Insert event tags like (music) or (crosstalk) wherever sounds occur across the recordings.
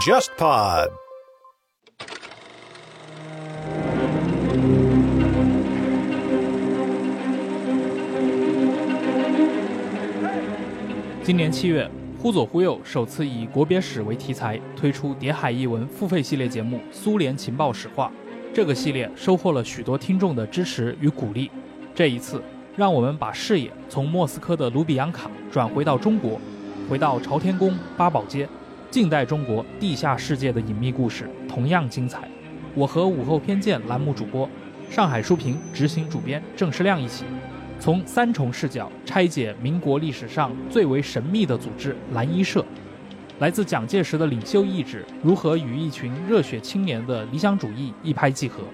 JustPod。今年七月，忽左忽右首次以国别史为题材推出《谍海译文》付费系列节目《苏联情报史话》。这个系列收获了许多听众的支持与鼓励。这一次，让我们把视野从莫斯科的卢比扬卡转回到中国，回到朝天宫、八宝街，近代中国地下世界的隐秘故事同样精彩。我和午后偏见栏目主播、上海书评执行主编郑世亮一起，从三重视角拆解民国历史上最为神秘的组织——蓝衣社。来自蒋介石的领袖意志如何与一群热血青年的理想主义一拍即合？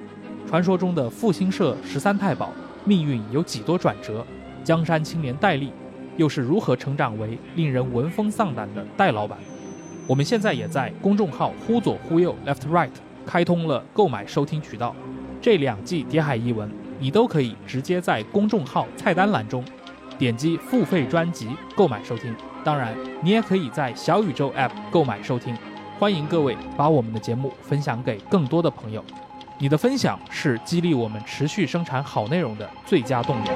传说中的复兴社十三太保命运有几多转折？江山青年戴笠又是如何成长为令人闻风丧胆的戴老板？我们现在也在公众号“忽左忽右 （Left Right）” 开通了购买收听渠道，这两季《谍海译文》你都可以直接在公众号菜单栏中点击付费专辑购买收听。当然，你也可以在小宇宙 App 购买收听。欢迎各位把我们的节目分享给更多的朋友，你的分享是激励我们持续生产好内容的最佳动力。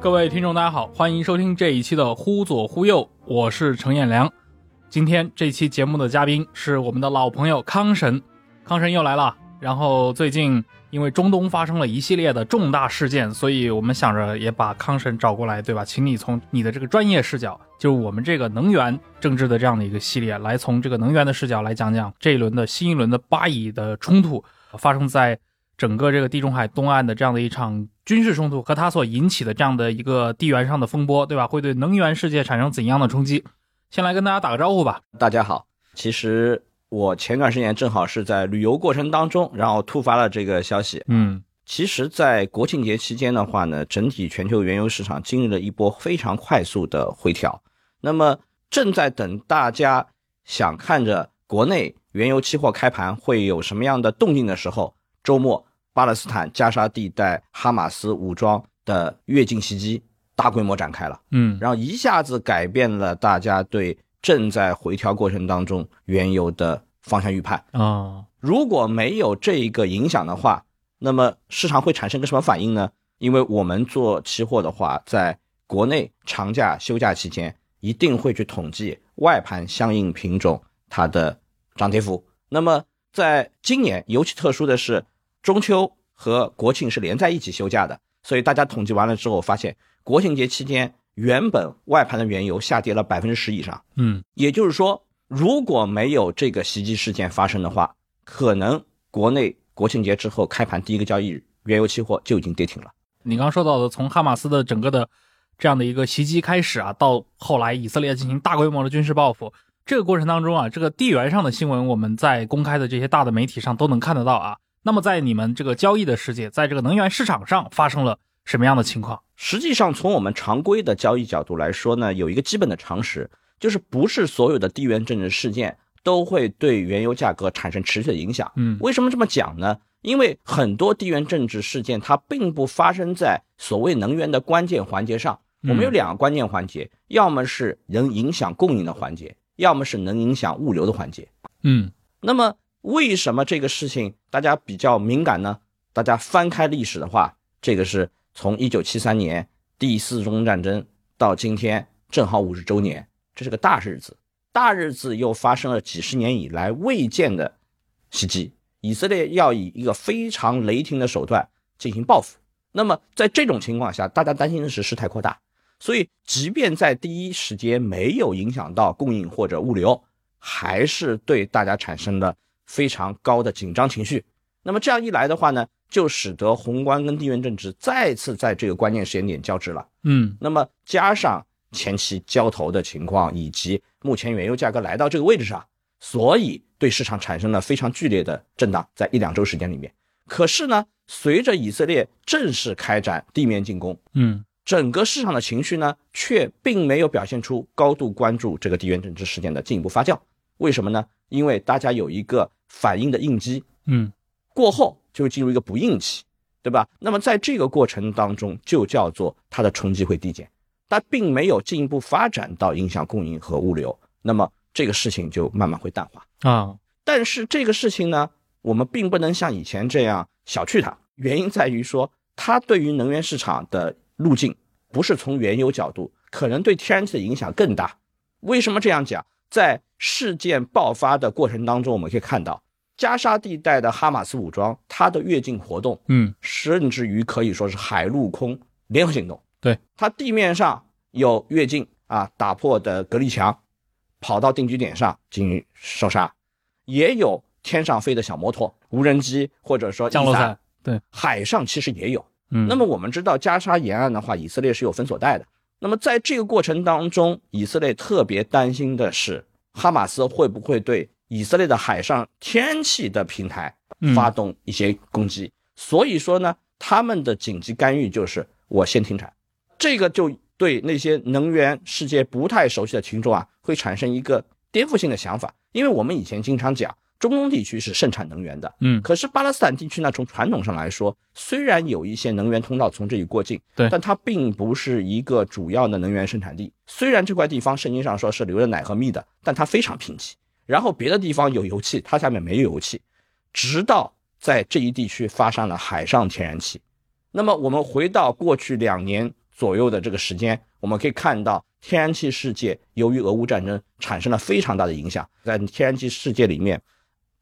各位听众，大家好，欢迎收听这一期的《忽左忽右》，我是程彦良。今天这期节目的嘉宾是我们的老朋友康神，康神又来了。然后最近因为中东发生了一系列的重大事件，所以我们想着也把康神找过来，对吧？请你从你的这个专业视角，就是我们这个能源政治的这样的一个系列，来从这个能源的视角来讲讲这一轮的新一轮的巴以的冲突发生在整个这个地中海东岸的这样的一场军事冲突和它所引起的这样的一个地缘上的风波，对吧？会对能源世界产生怎样的冲击？先来跟大家打个招呼吧。大家好，其实。我前段时间正好是在旅游过程当中，然后突发了这个消息。嗯，其实，在国庆节期间的话呢，整体全球原油市场经历了一波非常快速的回调。那么，正在等大家想看着国内原油期货开盘会有什么样的动静的时候，周末巴勒斯坦加沙地带哈马斯武装的越境袭击大规模展开了。嗯，然后一下子改变了大家对。正在回调过程当中，原油的方向预判啊，如果没有这一个影响的话，那么市场会产生个什么反应呢？因为我们做期货的话，在国内长假休假期间，一定会去统计外盘相应品种它的涨跌幅。那么在今年尤其特殊的是，中秋和国庆是连在一起休假的，所以大家统计完了之后，发现国庆节期间。原本外盘的原油下跌了百分之十以上，嗯，也就是说，如果没有这个袭击事件发生的话，可能国内国庆节之后开盘第一个交易日，原油期货就已经跌停了。你刚说到的，从哈马斯的整个的这样的一个袭击开始啊，到后来以色列进行大规模的军事报复，这个过程当中啊，这个地缘上的新闻，我们在公开的这些大的媒体上都能看得到啊。那么在你们这个交易的世界，在这个能源市场上发生了。什么样的情况？实际上，从我们常规的交易角度来说呢，有一个基本的常识，就是不是所有的地缘政治事件都会对原油价格产生持续的影响。嗯，为什么这么讲呢？因为很多地缘政治事件它并不发生在所谓能源的关键环节上。我们有两个关键环节，要么是能影响供应的环节，要么是能影响物流的环节。嗯，那么为什么这个事情大家比较敏感呢？大家翻开历史的话，这个是。从一九七三年第四中东战争到今天，正好五十周年，这是个大日子。大日子又发生了几十年以来未见的袭击，以色列要以一个非常雷霆的手段进行报复。那么在这种情况下，大家担心的是事态扩大，所以即便在第一时间没有影响到供应或者物流，还是对大家产生了非常高的紧张情绪。那么这样一来的话呢？就使得宏观跟地缘政治再次在这个关键时间点交织了。嗯，那么加上前期交投的情况，以及目前原油价格来到这个位置上，所以对市场产生了非常剧烈的震荡，在一两周时间里面。可是呢，随着以色列正式开展地面进攻，嗯，整个市场的情绪呢，却并没有表现出高度关注这个地缘政治事件的进一步发酵。为什么呢？因为大家有一个反应的应激，嗯，过后。就会进入一个不应期，对吧？那么在这个过程当中，就叫做它的冲击会递减。但并没有进一步发展到影响供应和物流，那么这个事情就慢慢会淡化。啊，但是这个事情呢，我们并不能像以前这样小觑它，原因在于说，它对于能源市场的路径不是从原油角度，可能对天然气的影响更大。为什么这样讲？在事件爆发的过程当中，我们可以看到加沙地带的哈马斯武装，它的越境活动，嗯，甚至于可以说是海陆空联合行动。对，它地面上有越境啊，打破的隔离墙，跑到定居点上进行烧杀，也有天上飞的小摩托、无人机，或者说降落伞伞，对，海上其实也有。嗯，那么我们知道加沙沿岸的话，以色列是有封锁带的。那么在这个过程当中，以色列特别担心的是，哈马斯会不会对以色列的海上天气的平台嗯。发动一些攻击？所以说呢，他们的紧急干预就是我先停产，这个就对那些能源世界不太熟悉的群众啊，会产生一个颠覆性的想法，因为我们以前经常讲，中东地区是盛产能源的，嗯可是巴勒斯坦地区呢，从传统上来说，虽然有一些能源通道从这里过境，对但它并不是一个主要的能源生产地。虽然这块地方圣经上说是流着奶和蜜的，但它非常贫瘠。然后别的地方有油气，它下面没有油气，直到在这一地区发生了海上天然气。那么我们回到过去两年左右的这个时间，我们可以看到天然气世界由于俄乌战争产生了非常大的影响，在天然气世界里面，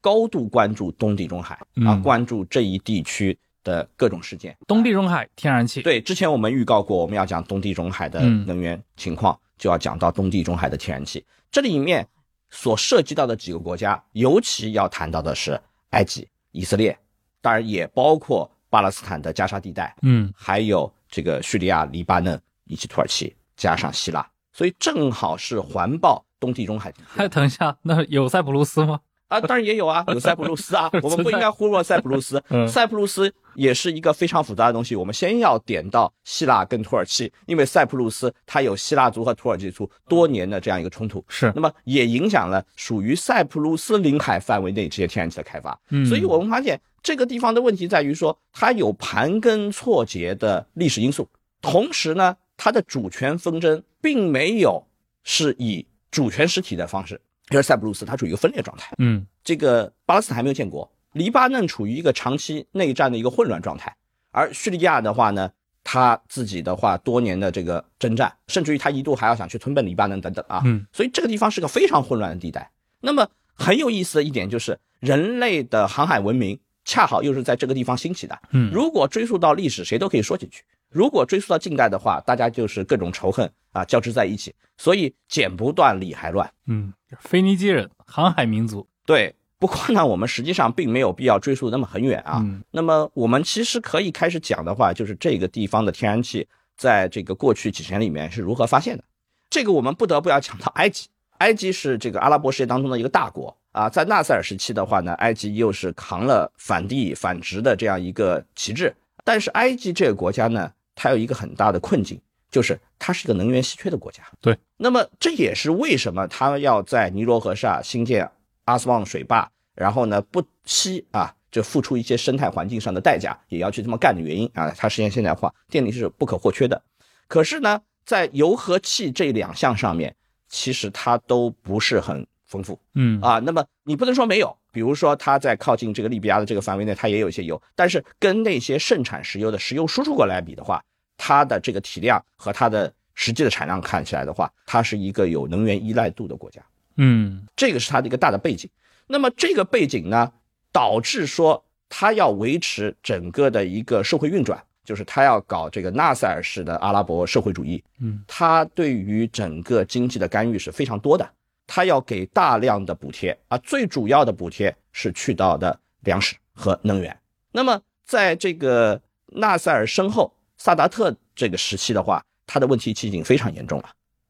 高度关注东地中海啊嗯，关注这一地区的各种事件。东地中海天然气，对，之前我们预告过，我们要讲东地中海的嗯能源情况，就要讲到东地中海的天然气。这里面所涉及到的几个国家，尤其要谈到的是埃及、以色列，当然也包括巴勒斯坦的加沙地带，嗯还有这个叙利亚、黎巴嫩以及土耳其，加上希腊，所以正好是环抱东地中海。还 (laughs) 等一下，那有塞浦路斯吗？啊，当然也有啊，(laughs) 有塞浦路斯啊，我们不应该忽略塞浦路斯。(laughs) 嗯塞浦路斯也是一个非常复杂的东西。我们先要点到希腊跟土耳其，因为塞浦路斯它有希腊族和土耳其族多年的这样一个冲突，是那么也影响了属于塞浦路斯领海范围内这些天然气的开发。嗯所以我们发现这个地方的问题在于说，它有盘根错节的历史因素，同时呢，它的主权纷争并没有是以主权实体的方式，因为塞浦路斯它处于一个分裂状态。嗯这个巴勒斯坦还没有建国，黎巴嫩处于一个长期内战的一个混乱状态，而叙利亚的话呢，他自己的话多年的这个征战，甚至于他一度还要想去吞并黎巴嫩等等啊，嗯所以这个地方是个非常混乱的地带。那么很有意思的一点就是，人类的航海文明恰好又是在这个地方兴起的。嗯如果追溯到历史，谁都可以说进去；如果追溯到近代的话，大家就是各种仇恨啊交织在一起，所以剪不断，理还乱。嗯，腓尼基人，航海民族，对，不过呢，我们实际上并没有必要追溯那么很远啊。嗯那么我们其实可以开始讲的话，就是这个地方的天然气在这个过去几十年里面是如何发现的。这个我们不得不要讲到埃及，(laughs) 埃及是这个阿拉伯世界当中的一个大国啊。在纳赛尔时期的话呢，埃及又是扛了反帝反殖的这样一个旗帜。但是埃及这个国家呢，它有一个很大的困境，就是它是一个能源稀缺的国家。对，那么这也是为什么它要在尼罗河上新建阿斯旺水坝，然后呢不惜啊，就付出一些生态环境上的代价，也要去这么干的原因啊。它实现现代化，电力是不可或缺的。可是呢，在油和气这两项上面，其实它都不是很丰富。嗯啊，那么你不能说没有，比如说它在靠近这个利比亚的这个范围内，它也有一些油，但是跟那些盛产石油的石油输出国来比的话，它的这个体量和它的实际的产量看起来的话，它是一个有能源依赖度的国家，嗯这个是它的一个大的背景。那么这个背景呢，导致说它要维持整个的一个社会运转，就是它要搞这个纳赛尔式的阿拉伯社会主义，嗯它对于整个经济的干预是非常多的，它要给大量的补贴啊，最主要的补贴是去到的粮食和能源。那么在这个纳赛尔身后，萨达特这个时期的话，他的问题已经非常严重了。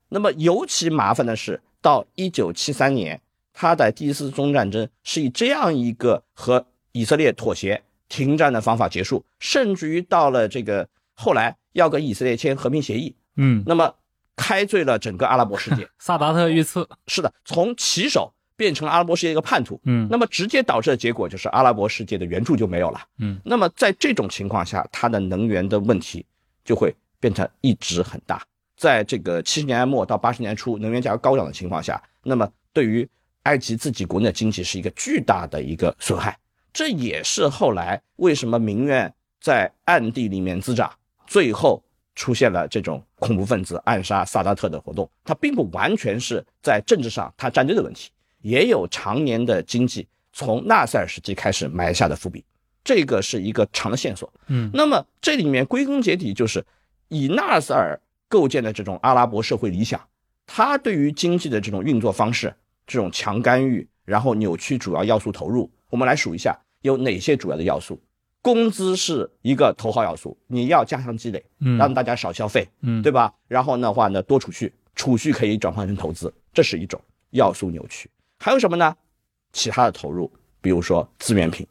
那么尤其麻烦的是，到一九七三年，他的第一次中东战争是以这样一个和以色列妥协停战的方法结束，甚至于到了这个后来要跟以色列签和平协议，嗯，那么开罪了整个阿拉伯世界。(laughs) 萨达特遇刺，是的，从旗手变成了阿拉伯世界一个叛徒。嗯那么直接导致的结果就是阿拉伯世界的援助就没有了。嗯，那么在这种情况下，它的能源的问题就会变成一直很大。在这个七十年代末到八十年代初能源价格高涨的情况下，那么对于埃及自己国内的经济是一个巨大的一个损害。这也是后来为什么民怨在暗地里面滋长，最后出现了这种恐怖分子暗杀萨达特的活动。它并不完全是在政治上他站队的问题，也有常年的经济从纳赛尔时期开始埋下的伏笔。这个是一个长的线索。嗯，那么这里面归根结底就是以纳赛尔构建的这种阿拉伯社会理想，他对于经济的这种运作方式，这种强干预，然后扭曲主要要素投入。我们来数一下有哪些主要的要素。工资是一个头号要素，你要加强积累，嗯让大家少消费，嗯，对吧？然后的话呢，多储蓄，储蓄可以转换成投资，这是一种要素扭曲。还有什么呢？其他的投入，比如说资源品、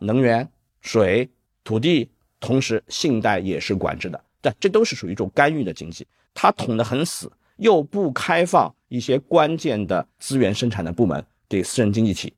能源、水、土地，同时信贷也是管制的，但这都是属于一种干预的经济，它捅得很死，又不开放一些关键的资源生产的部门给私人经济体。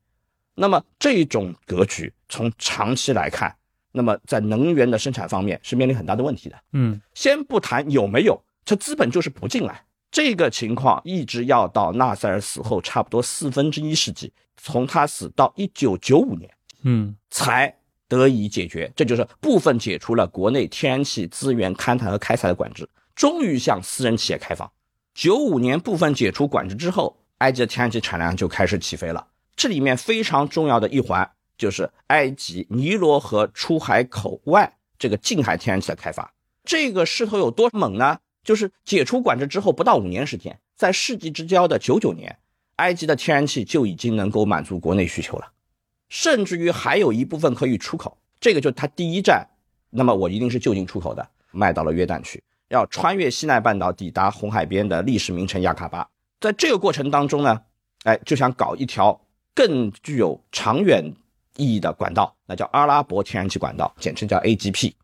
那么这种格局从长期来看，那么在能源的生产方面是面临很大的问题的。嗯先不谈有没有，这资本就是不进来。这个情况一直要到纳赛尔死后差不多四分之一世纪，从他死到一九九五年嗯才得以解决。这就是部分解除了国内天然气资源勘探和开采的管制，终于向私人企业开放。九五年部分解除管制之后，埃及的天然气产量就开始起飞了。这里面非常重要的一环就是埃及尼罗河出海口外这个近海天然气的开发。这个势头有多猛呢？就是解除管制之后不到五年时间，在世纪之交的九九年，埃及的天然气就已经能够满足国内需求了，甚至于还有一部分可以出口。这个就是它第一站，那么我一定是就近出口的，卖到了约旦去，要穿越西奈半岛抵达红海边的历史名城亚卡巴。在这个过程当中呢，哎，就想搞一条更具有长远意义的管道，那叫阿拉伯天然气管道，简称叫 AGP。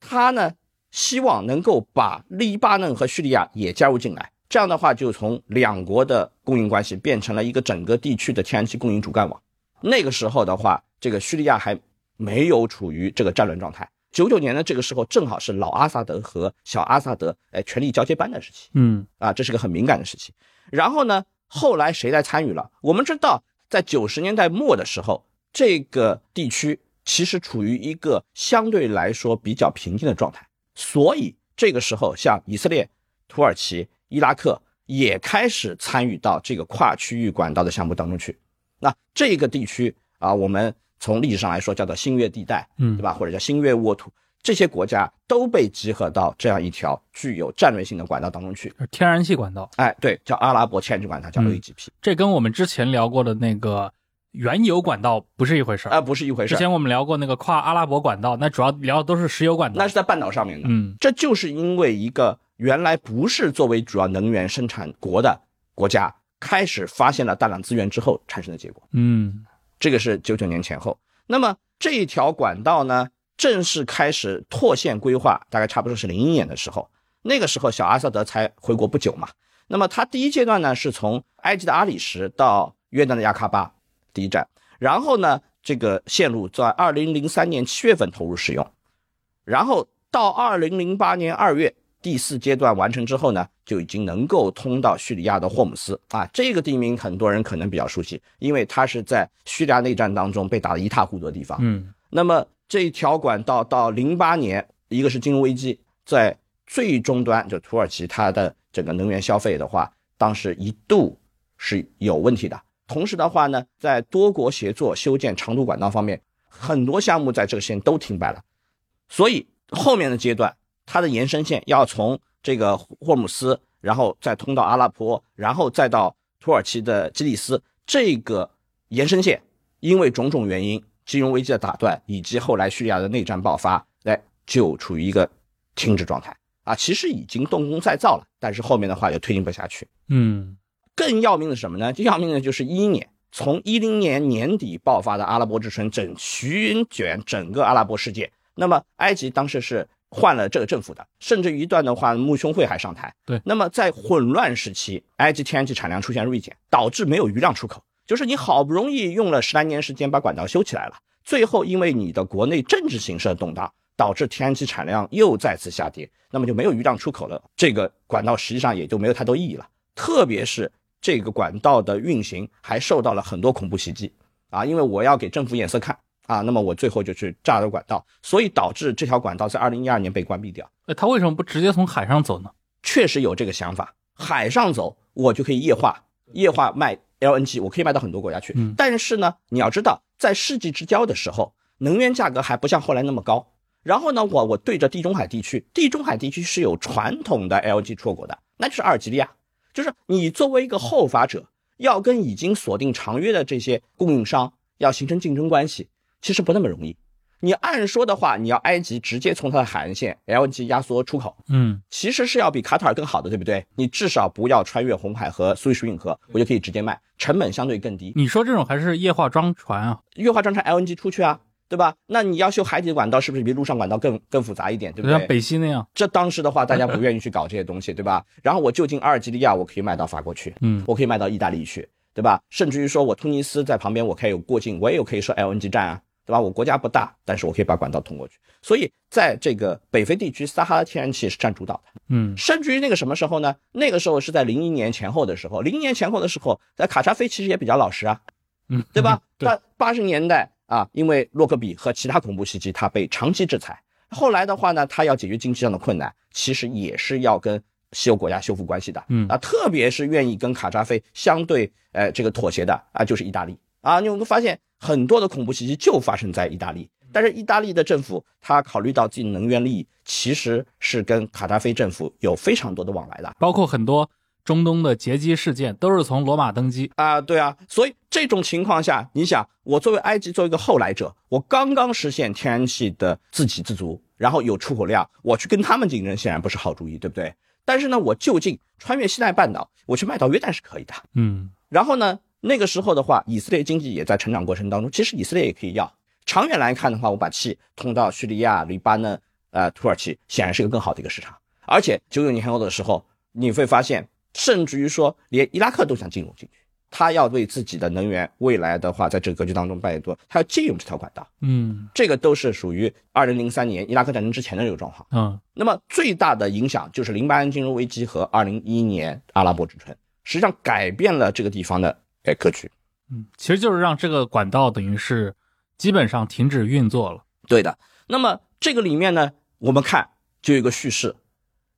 他呢希望能够把黎巴嫩和叙利亚也加入进来，这样的话就从两国的供应关系变成了一个整个地区的天然气供应主干网。那个时候的话，这个叙利亚还没有处于这个战乱状态。九九年的这个时候，正好是老阿萨德和小阿萨德哎权力交接班的时期。嗯啊，这是个很敏感的时期。然后呢，后来谁来参与了？我们知道，在九十年代末的时候，这个地区其实处于一个相对来说比较平静的状态，所以这个时候，像以色列、土耳其、伊拉克也开始参与到这个跨区域管道的项目当中去。那这个地区啊，我们从历史上来说叫做新月地带，嗯对吧？或者叫新月沃土，这些国家都被集合到这样一条具有战略性的管道当中去。天然气管道，哎，对，叫阿拉伯天然气管道，叫嗯 AGP，这跟我们之前聊过的那个原油管道不是一回事儿。啊，不是一回事儿。之前我们聊过那个跨阿拉伯管道，那主要聊的都是石油管道。那是在半岛上面的。嗯这就是因为一个原来不是作为主要能源生产国的国家，开始发现了大量资源之后产生的结果。嗯这个是九九年前后。那么这一条管道呢，正式开始拓线规划，大概差不多是零一年的时候。那个时候小阿萨德才回国不久嘛。那么他第一阶段呢，是从埃及的阿里什到约旦的亚喀巴第一站，然后呢，这个线路在二零零三年七月份投入使用，然后到二零零八年二月第四阶段完成之后呢，就已经能够通到叙利亚的霍姆斯啊。这个地名很多人可能比较熟悉，因为它是在叙利亚内战当中被打得一塌糊涂的地方。嗯那么这一条管道到零八年，一个是金融危机，在最终端就土耳其它的整个能源消费的话，当时一度是有问题的。同时的话呢，在多国协作修建长途管道方面，很多项目在这个线都停摆了。所以后面的阶段，它的延伸线要从这个霍姆斯，然后再通到阿拉伯，然后再到土耳其的基利斯，这个延伸线因为种种原因，金融危机的打断，以及后来叙利亚的内战爆发，哎，就处于一个停止状态啊。其实已经动工再造了，但是后面的话就推进不下去。嗯更要命的是什么呢？最要命的就是一一年，从一零年年底爆发的阿拉伯之春，整席卷整个阿拉伯世界。那么埃及当时是换了这个政府的，甚至于一段的话，穆兄会还上台。对那么在混乱时期，埃及天然气产量出现锐减，导致没有余量出口。就是你好不容易用了十来年时间把管道修起来了，最后因为你的国内政治形势的动荡，导致天然气产量又再次下跌，那么就没有余量出口了，这个管道实际上也就没有太多意义了。特别是这个管道的运行还受到了很多恐怖袭击啊，因为我要给政府眼色看啊，那么我最后就去炸了管道，所以导致这条管道在二零一二年被关闭掉。那他为什么不直接从海上走呢？确实有这个想法，海上走我就可以液化，液化卖 LNG，我可以卖到很多国家去。嗯但是呢，你要知道，在世纪之交的时候，能源价格还不像后来那么高。然后呢，我我对着地中海地区，地中海地区是有传统的 LNG 出口国的，那就是阿尔及利亚。就是你作为一个后发者，要跟已经锁定长约的这些供应商要形成竞争关系，其实不那么容易。你按说的话，你要埃及直接从它的海岸线 LNG 压缩出口，嗯其实是要比卡塔尔更好的，对不对？你至少不要穿越红海和苏伊士运河，我就可以直接卖，成本相对更低。你说这种还是液化装船啊？液化装船 LNG 出去啊，对吧？那你要修海底的管道，是不是比陆上管道更更复杂一点，对不对像对？北溪那样。这当时的话，大家不愿意去搞这些东西，对吧？然后我就近阿尔及利亚，我可以卖到法国去，嗯我可以卖到意大利去，对吧？甚至于说我突尼斯在旁边，我可以有过境，我也有可以设 LNG 站啊，对吧？我国家不大，但是我可以把管道通过去。所以在这个北非地区，撒哈拉天然气是占主导的。嗯甚至于那个什么时候呢？那个时候是在零一年前后的时候，零一年前后的时候，在卡扎菲其实也比较老实啊，嗯，对吧？(laughs) 对，他八十年代啊，因为洛克比和其他恐怖袭击，他被长期制裁。后来的话呢，他要解决经济上的困难，其实也是要跟西欧国家修复关系的。嗯啊，特别是愿意跟卡扎菲相对呃这个妥协的啊，就是意大利啊。你有没有发现很多的恐怖袭击就发生在意大利？但是意大利的政府，他考虑到自己能源利益，其实是跟卡扎菲政府有非常多的往来的。包括很多中东的劫机事件都是从罗马登基。啊，对啊，所以这种情况下，你想，我作为埃及作为一个后来者，我刚刚实现天然气的自给自足，然后有出口量，我去跟他们竞争，显然不是好主意，对不对？但是呢，我就近穿越西奈半岛，我去卖到约旦是可以的。嗯然后呢，那个时候的话，以色列经济也在成长过程当中，其实以色列也可以要。长远来看的话，我把气通到叙利亚、黎巴嫩、呃土耳其，显然是一个更好的一个市场。而且九九年后的时候，你会发现，甚至于说连伊拉克都想进入进去，他要为自己的能源未来的话，在这个格局当中扮演多，他要借用这条管道。嗯这个都是属于二零零三年伊拉克战争之前的这个状况。嗯那么最大的影响就是零八年金融危机和二零一一年阿拉伯之春，实际上改变了这个地方的哎格局。嗯，其实就是让这个管道等于是基本上停止运作了。对的。那么这个里面呢，我们看就有一个叙事，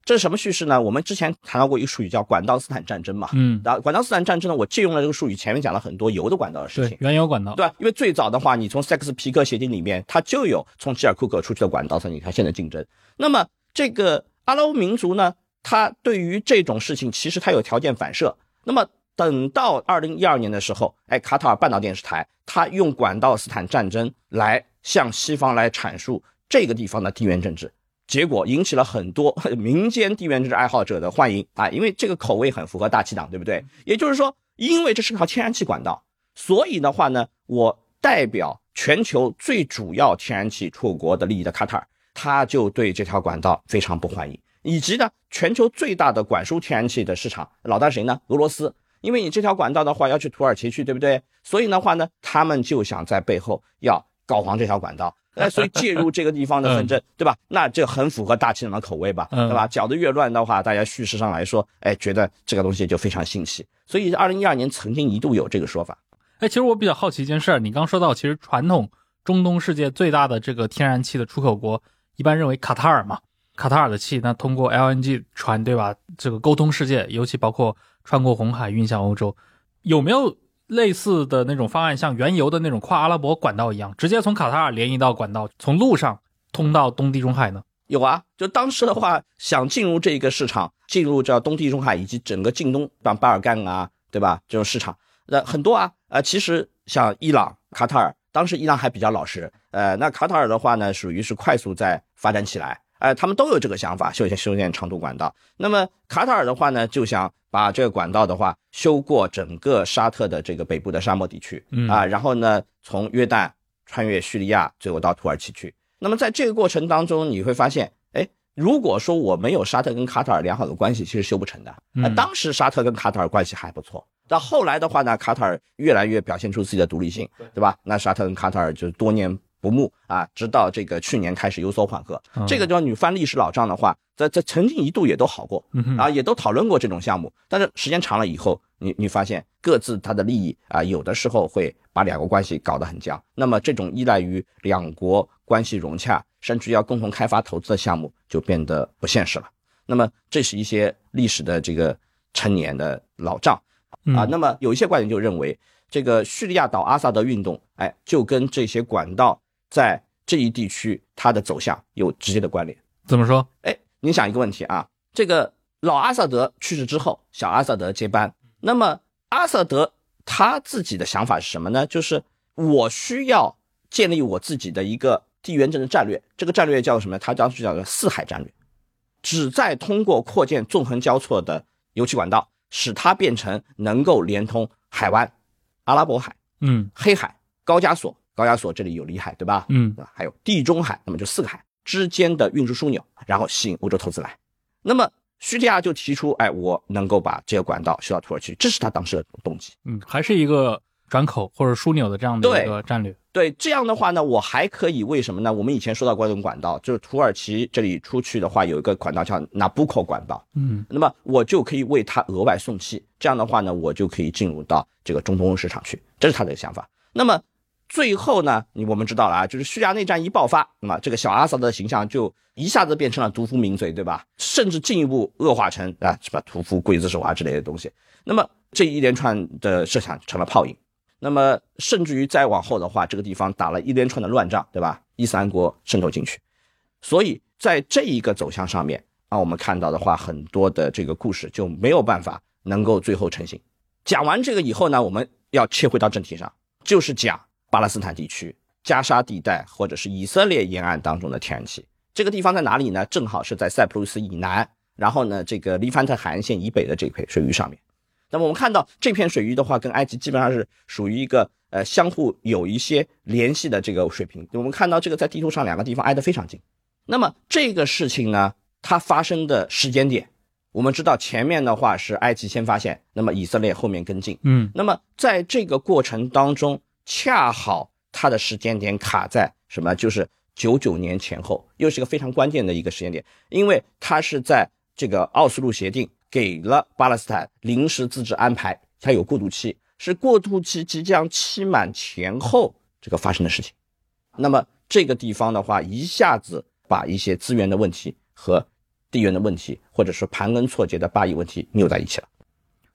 这是什么叙事呢？我们之前谈到过一个术语叫管道斯坦战争嘛。嗯，然后管道斯坦战争呢，我借用了这个术语，前面讲了很多油的管道的事对情，。原油管道。对吧？因为最早的话，你从塞克斯皮克协定里面，它就有从基尔库克出去的管道所以你看现在竞争。那么这个阿拉伯民族呢，它对于这种事情其实它有条件反射。那么等到二零一二年的时候，哎，卡塔尔半岛电视台它用管道斯坦战争来向西方来阐述这个地方的地缘政治。结果引起了很多 (laughs) 民间地缘政治爱好者的欢迎啊，因为这个口味很符合大气党，对不对？也就是说，因为这是条天然气管道，所以的话呢，我代表全球最主要天然气出口国的利益的卡塔尔，他就对这条管道非常不欢迎，以及呢，全球最大的管输天然气的市场老大谁呢？俄罗斯。因为你这条管道的话要去土耳其去，对不对？所以的话呢，他们就想在背后要搞黄这条管道，哎，所以 (laughs) 介入这个地方的纷争，对吧？那这很符合大气党的口味吧，嗯对吧？搅得越乱的话，大家叙事上来说，哎，觉得这个东西就非常新奇。所以，二零一二年曾经一度有这个说法。哎，其实我比较好奇一件事儿，你刚说到，其实传统中东世界最大的这个天然气的出口国，一般认为卡塔尔嘛，卡塔尔的气，那通过 LNG 船，对吧？这个沟通世界，尤其包括穿过红海运向欧洲，有没有类似的那种方案，像原油的那种跨阿拉伯管道一样，直接从卡塔尔连一道管道，从路上通到东地中海呢？有啊，就当时的话，想进入这个市场，进入这东地中海以及整个近东，像巴尔干啊，对吧？这种市场，那很多啊。呃，其实像伊朗、卡塔尔，当时伊朗还比较老实，呃，那卡塔尔的话呢，属于是快速在发展起来，呃，他们都有这个想法，修建修建长途管道。那么卡塔尔的话呢，就想把这个管道的话修过整个沙特的这个北部的沙漠地区，嗯啊，然后呢，从约旦穿越叙利亚，最后到土耳其去。那么在这个过程当中，你会发现，哎，如果说我没有沙特跟卡塔尔良好的关系，其实修不成的。呃嗯当时沙特跟卡塔尔关系还不错，到后来的话呢，卡塔尔越来越表现出自己的独立性，对吧？那沙特跟卡塔尔就多年不睦啊，直到这个去年开始有所缓和。嗯这个地方你翻历史老账的话，在在曾经一度也都好过，啊，也都讨论过这种项目，但是时间长了以后，你你发现各自它的利益啊，有的时候会把两国关系搞得很僵。那么这种依赖于两国关系融洽，甚至要共同开发投资的项目，就变得不现实了。那么这是一些历史的这个陈年的老账啊。嗯那么有一些观点就认为，这个叙利亚倒阿萨德运动，哎，就跟这些管道在这一地区它的走向有直接的关联。怎么说？哎，你想一个问题啊，这个老阿萨德去世之后，小阿萨德接班，那么阿萨德他自己的想法是什么呢？就是我需要建立我自己的一个地缘政治战略，这个战略叫什么？他当时叫做四海战略，旨在通过扩建纵横交错的油气管道，使它变成能够连通海湾、阿拉伯海、嗯黑海、高加索，高加索这里有里海，对吧？嗯？还有地中海，那么就四个海之间的运输枢纽，然后吸引欧洲投资来。那么叙利亚就提出，哎，我能够把这个管道修到土耳其，这是他当时的动机。嗯，还是一个转口或者枢纽的这样的一个战略。对，这样的话呢，我还可以为什么呢？我们以前说到过这种管道，就是土耳其这里出去的话，有一个管道叫纳布科管道，嗯那么我就可以为它额外送气，这样的话呢，我就可以进入到这个中东欧市场去，这是他的想法。那么最后呢，你我们知道了啊，就是叙利亚内战一爆发，那么这个小阿萨的形象就一下子变成了毒夫名嘴，对吧？甚至进一步恶化成啊什么屠夫、刽子手啊之类的东西。那么这一连串的设想成了泡影。那么甚至于再往后的话，这个地方打了一连串的乱仗，对吧？伊斯兰国渗透进去，所以在这一个走向上面啊，我们看到的话，很多的这个故事就没有办法能够最后成型。讲完这个以后呢，我们要切回到正题上，就是讲巴勒斯坦地区、加沙地带或者是以色列沿岸当中的天然气。这个地方在哪里呢？正好是在塞浦路斯以南，然后呢，这个黎凡特海岸线以北的这片水域上面。那么我们看到这片水域的话，跟埃及基本上是属于一个呃相互有一些联系的这个水平。我们看到这个在地图上两个地方挨得非常近。那么这个事情呢，它发生的时间点，我们知道前面的话是埃及先发现，那么以色列后面跟进。嗯那么在这个过程当中，恰好它的时间点卡在什么？就是九九年前后，又是一个非常关键的一个时间点，因为它是在这个奥斯陆协定给了巴勒斯坦临时自治安排，它有过渡期，是过渡期即将期满前后这个发生的事情。那么这个地方的话，一下子把一些资源的问题和地缘的问题，或者是盘根错节的巴以问题扭在一起了。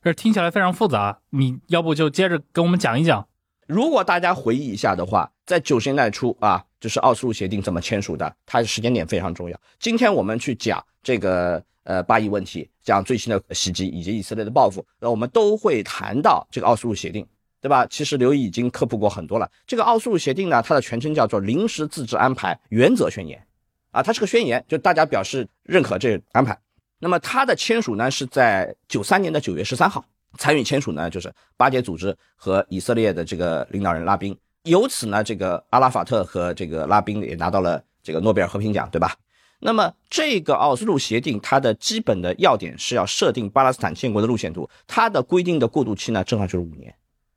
这听起来非常复杂，你要不就接着跟我们讲一讲？如果大家回忆一下的话，在九十年代初啊，就是奥斯陆协定怎么签署的，它的时间点非常重要。今天我们去讲这个呃巴以问题，讲最新的袭击以及以色列的报复，那我们都会谈到这个奥斯陆协定，对吧？其实刘毅已经科普过很多了。这个奥斯陆协定呢，它的全称叫做临时自治安排原则宣言，啊，它是个宣言，就大家表示认可这个安排。那么它的签署呢是在九三年的九月十三号。参与签署呢，就是巴解组织和以色列的这个领导人拉宾，由此呢，这个阿拉法特和这个拉宾也拿到了这个诺贝尔和平奖，对吧？那么这个奥斯陆协定它的基本的要点是要设定巴勒斯坦建国的路线图，它的规定的过渡期呢，正好就是五年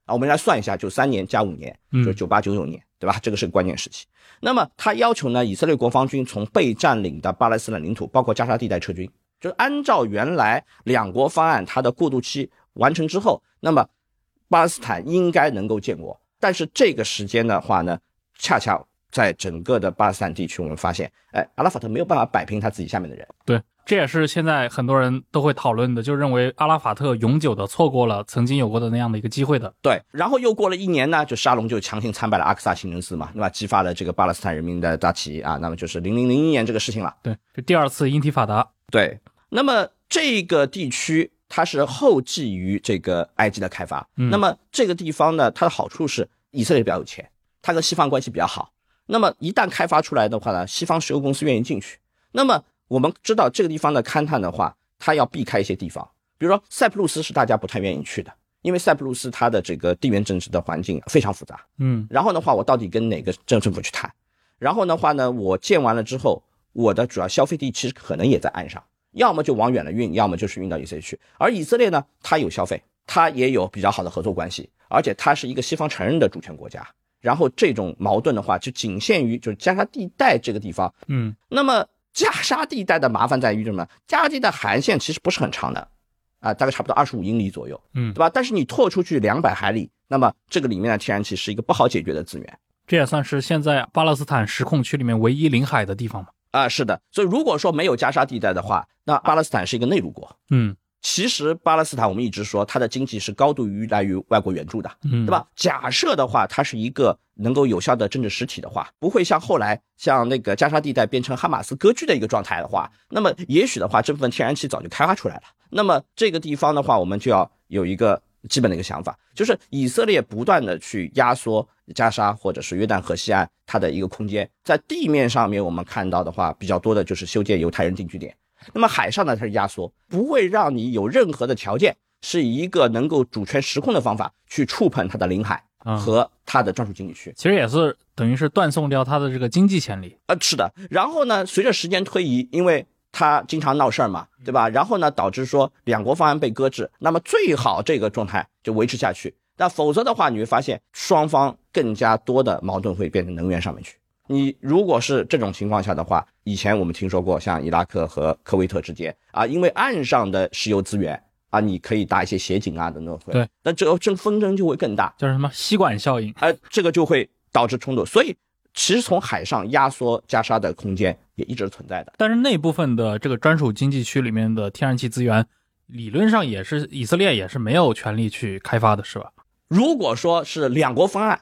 啊。我们来算一下，就三年加五年，就是九八九九年，对吧？这个是关键时期。那么他要求呢，以色列国防军从被占领的巴勒斯坦领土，包括加沙地带撤军，就是按照原来两国方案，它的过渡期。完成之后，那么巴勒斯坦应该能够建国。但是这个时间的话呢，恰恰在整个的巴勒斯坦地区，我们发现，哎，阿拉法特没有办法摆平他自己下面的人。对，这也是现在很多人都会讨论的，就认为阿拉法特永久的错过了曾经有过的那样的一个机会的。对，然后又过了一年呢，就沙龙就强行参拜了阿克萨清真寺嘛，对吧？激发了这个巴勒斯坦人民的大起义啊，那么就是零零零一年这个事情了。对，这第二次英提法达。对，那么这个地区。它是后继于这个埃及的开发，嗯、那么这个地方呢，它的好处是以色列比较有钱，它跟西方关系比较好。那么一旦开发出来的话呢，西方石油公司愿意进去。那么我们知道这个地方的勘探的话，它要避开一些地方，比如说塞浦路斯是大家不太愿意去的，因为塞浦路斯它的这个地缘政治的环境非常复杂。嗯，然后的话，我到底跟哪个政政府去谈？然后的话呢，我建完了之后，我的主要消费地其实可能也在岸上。要么就往远了运，要么就是运到以色列去。而以色列呢，它有消费，它也有比较好的合作关系，而且它是一个西方承认的主权国家，然后这种矛盾的话，就仅限于就是加沙地带这个地方。嗯，那么加沙地带的麻烦在于什么？加沙地带海岸线其实不是很长的，啊，大概差不多二十五英里左右，嗯对吧？但是你拓出去两百海里，那么这个里面的天然气是一个不好解决的资源。这也算是现在巴勒斯坦实控区里面唯一临海的地方嘛。啊，是的，所以如果说没有加沙地带的话，那巴勒斯坦是一个内陆国。嗯其实巴勒斯坦我们一直说它的经济是高度依赖于外国援助的，嗯，对？吧？假设的话，它是一个能够有效的政治实体的话，不会像后来像那个加沙地带变成哈马斯割据的一个状态的话，那么也许的话，这部分天然气早就开发出来了。那么这个地方的话，我们就要有一个基本的一个想法，就是以色列不断的去压缩加沙或者是约旦河西岸它的一个空间，在地面上面我们看到的话，比较多的就是修建犹太人定居点。那么海上呢，它是压缩，不会让你有任何的条件，是以一个能够主权实控的方法去触碰它的领海啊和它的专属经济区。其实也是等于是断送掉它的这个经济潜力。呃，是的。然后呢，随着时间推移，因为它经常闹事儿嘛，对吧？然后呢，导致说两国方案被搁置。那么最好这个状态就维持下去。那否则的话，你会发现双方更加多的矛盾会变成能源上面去。你如果是这种情况下的话，以前我们听说过，像伊拉克和科威特之间啊，因为岸上的石油资源啊，你可以打一些协警啊等等会，对，那这个这纷争就会更大。叫什么吸管效应？而这个就会导致冲突。所以，其实从海上压缩加沙的空间也一直存在的。但是那部分的这个专属经济区里面的天然气资源，理论上也是以色列也是没有权利去开发的，是吧？如果说是两国方案，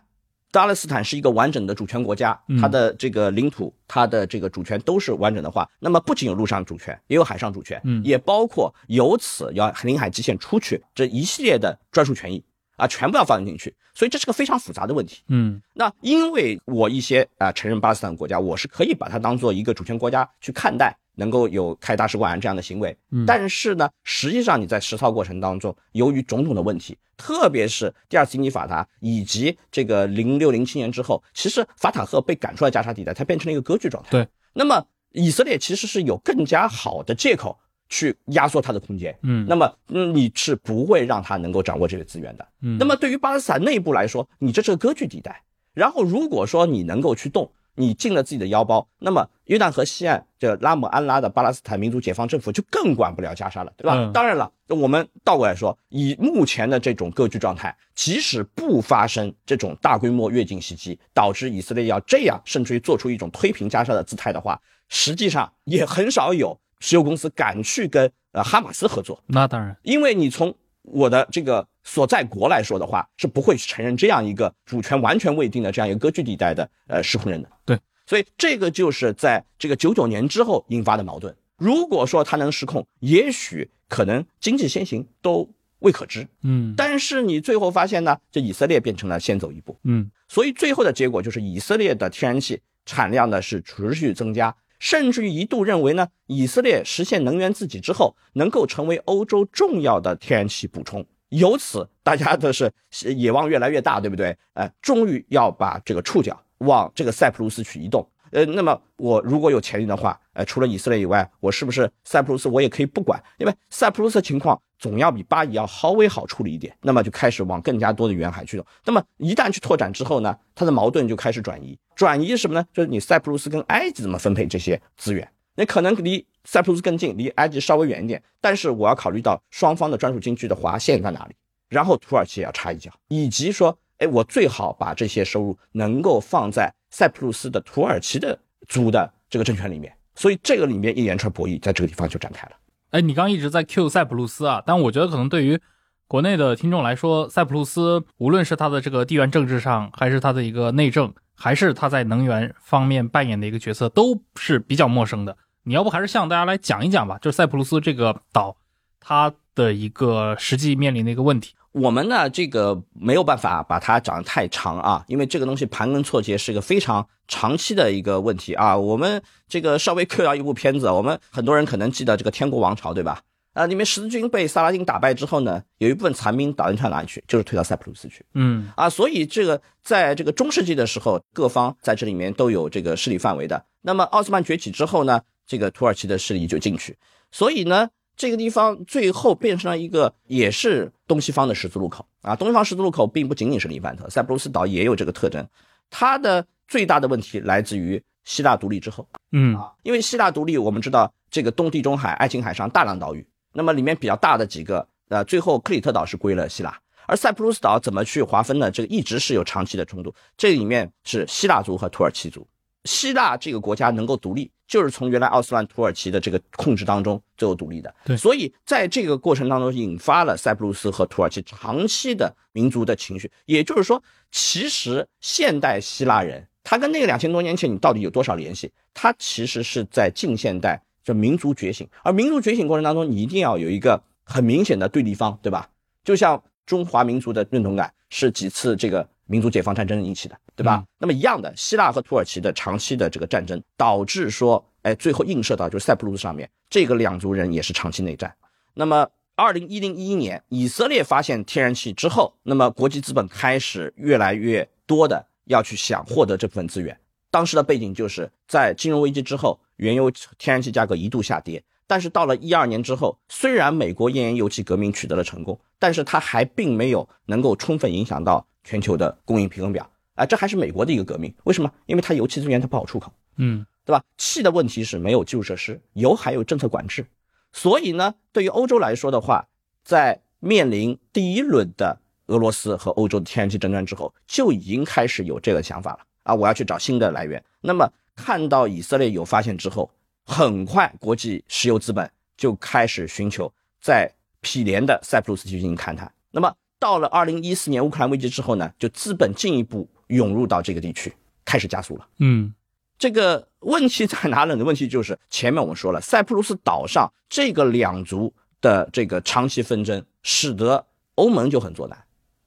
巴勒斯坦是一个完整的主权国家嗯，它的这个领土、它的这个主权都是完整的话，那么不仅有陆上主权，也有海上主权，嗯也包括由此要领海基线出去这一系列的专属权益啊，全部要放进去。所以这是个非常复杂的问题。嗯那因为我一些啊、承认巴勒斯坦国家，我是可以把它当做一个主权国家去看待，能够有开大使馆这样的行为。嗯，但是呢，实际上你在实操过程当中，由于种种的问题，特别是第二次经济法达以及这个零六零七年之后，其实法塔赫被赶出了加沙地带，它变成了一个割据状态。对，那么以色列其实是有更加好的借口去压缩它的空间。嗯那么，嗯，你是不会让它能够掌握这个资源的。嗯，那么对于巴勒斯坦内部来说，你这是个割据地带。然后如果说你能够去动，你进了自己的腰包，那么约旦河西岸这拉姆安拉的巴勒斯坦民族解放政府就更管不了加沙了，对吧？嗯当然了，我们倒过来说，以目前的这种割据状态，即使不发生这种大规模越境袭击，导致以色列要这样，甚至于做出一种推平加沙的姿态的话，实际上也很少有石油公司敢去跟呃哈马斯合作。那当然，因为你从我的这个所在国来说的话，是不会去承认这样一个主权完全未定的这样一个割据地带的呃失控人的。对，所以这个就是在这个九九年之后引发的矛盾。如果说它能失控，也许可能经济先行都未可知。嗯但是你最后发现呢，这以色列变成了先走一步。嗯所以最后的结果就是以色列的天然气产量呢是持续增加，甚至于一度认为呢，以色列实现能源自给之后，能够成为欧洲重要的天然气补充。由此，大家都是野望越来越大，对不对？哎，终于要把这个触角往这个塞浦路斯去移动。呃，那么我如果有潜力的话，呃，除了以色列以外，我是不是塞浦路斯我也可以不管？因为塞浦路斯的情况总要比巴以要稍微好处理一点。那么就开始往更加多的远海去走。那么一旦去拓展之后呢，它的矛盾就开始转移。转移什么呢？就是你塞浦路斯跟埃及怎么分配这些资源？你可能离塞浦路斯更近，离埃及稍微远一点，但是我要考虑到双方的专属经济的划线在哪里，然后土耳其也要插一脚，以及说，哎，我最好把这些收入能够放在塞浦路斯的土耳其的族的这个政权里面，所以这个里面一连串博弈在这个地方就展开了。哎，你刚一直在 Q 塞浦路斯啊，但我觉得可能对于国内的听众来说，塞浦路斯无论是它的这个地缘政治上，还是它的一个内政，还是它在能源方面扮演的一个角色，都是比较陌生的。你要不还是向大家来讲一讲吧，就是塞浦路斯这个岛，它的一个实际面临的一个问题。我们呢，这个没有办法把它讲得太长啊，因为这个东西盘根错节是一个非常长期的一个问题啊。我们这个稍微 Q 到一部片子，我们很多人可能记得这个《天国王朝》，对吧？啊，里面十字军被萨拉丁打败之后呢，有一部分残兵打进到哪里去？就是退到塞浦路斯去嗯啊。所以这个在这个中世纪的时候，各方在这里面都有这个势力范围的。那么奥斯曼崛起之后呢，这个土耳其的势力就进去，所以呢。这个地方最后变成了一个也是东西方的十字路口啊，东西方十字路口并不仅仅是黎凡特，塞浦路斯岛也有这个特征。它的最大的问题来自于希腊独立之后嗯啊，因为希腊独立，我们知道这个东地中海、爱琴海上大量岛屿，那么里面比较大的几个，呃，最后克里特岛是归了希腊，而塞浦路斯岛怎么去划分呢？这个一直是有长期的冲突，这里面是希腊族和土耳其族。希腊这个国家能够独立，就是从原来奥斯曼土耳其的这个控制当中最后独立的。对所以在这个过程当中，引发了塞浦路斯和土耳其长期的民族的情绪。也就是说，其实现代希腊人，他跟那个两千多年前你到底有多少联系？他其实是在近现代就民族觉醒，而民族觉醒过程当中，你一定要有一个很明显的对立方，对吧？就像中华民族的认同感是几次这个民族解放战争引起的，对吧？嗯那么一样的，希腊和土耳其的长期的这个战争，导致说，哎，最后映射到就是塞浦路斯上面，这个两族人也是长期内战。那么，二零一零一一年，以色列发现天然气之后，那么国际资本开始越来越多的要去想获得这部分资源。当时的背景就是在金融危机之后，原油、天然气价格一度下跌。但是到了一二年之后，虽然美国页岩油气革命取得了成功，但是它还并没有能够充分影响到全球的供应平衡表啊，这还是美国的一个革命。为什么？因为它油气资源它不好出口。嗯对吧？气的问题是没有基础设施，油还有政策管制，所以呢，对于欧洲来说的话，在面临第一轮的俄罗斯和欧洲的天然气争端之后，就已经开始有这个想法了啊，我要去找新的来源。那么看到以色列有发现之后，很快国际石油资本就开始寻求在毗连的塞浦路斯地区进行勘探。那么到了二零一四年乌克兰危机之后呢，就资本进一步涌入到这个地区，开始加速了。嗯这个问题在哪里呢？问题就是前面我们说了，塞浦路斯岛上这个两族的这个长期纷争，使得欧盟就很作难。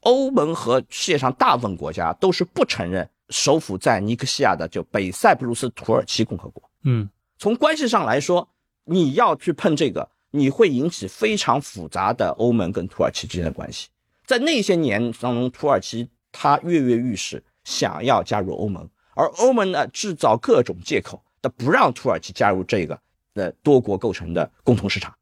欧盟和世界上大部分国家都是不承认首府在尼克西亚的就北塞浦路斯土耳其共和国。嗯从关系上来说，你要去碰这个，你会引起非常复杂的欧盟跟土耳其之间的关系。在那些年当中，土耳其它跃跃欲试，想要加入欧盟，而欧盟呢制造各种借口，的不让土耳其加入这个呃多国构成的共同市场。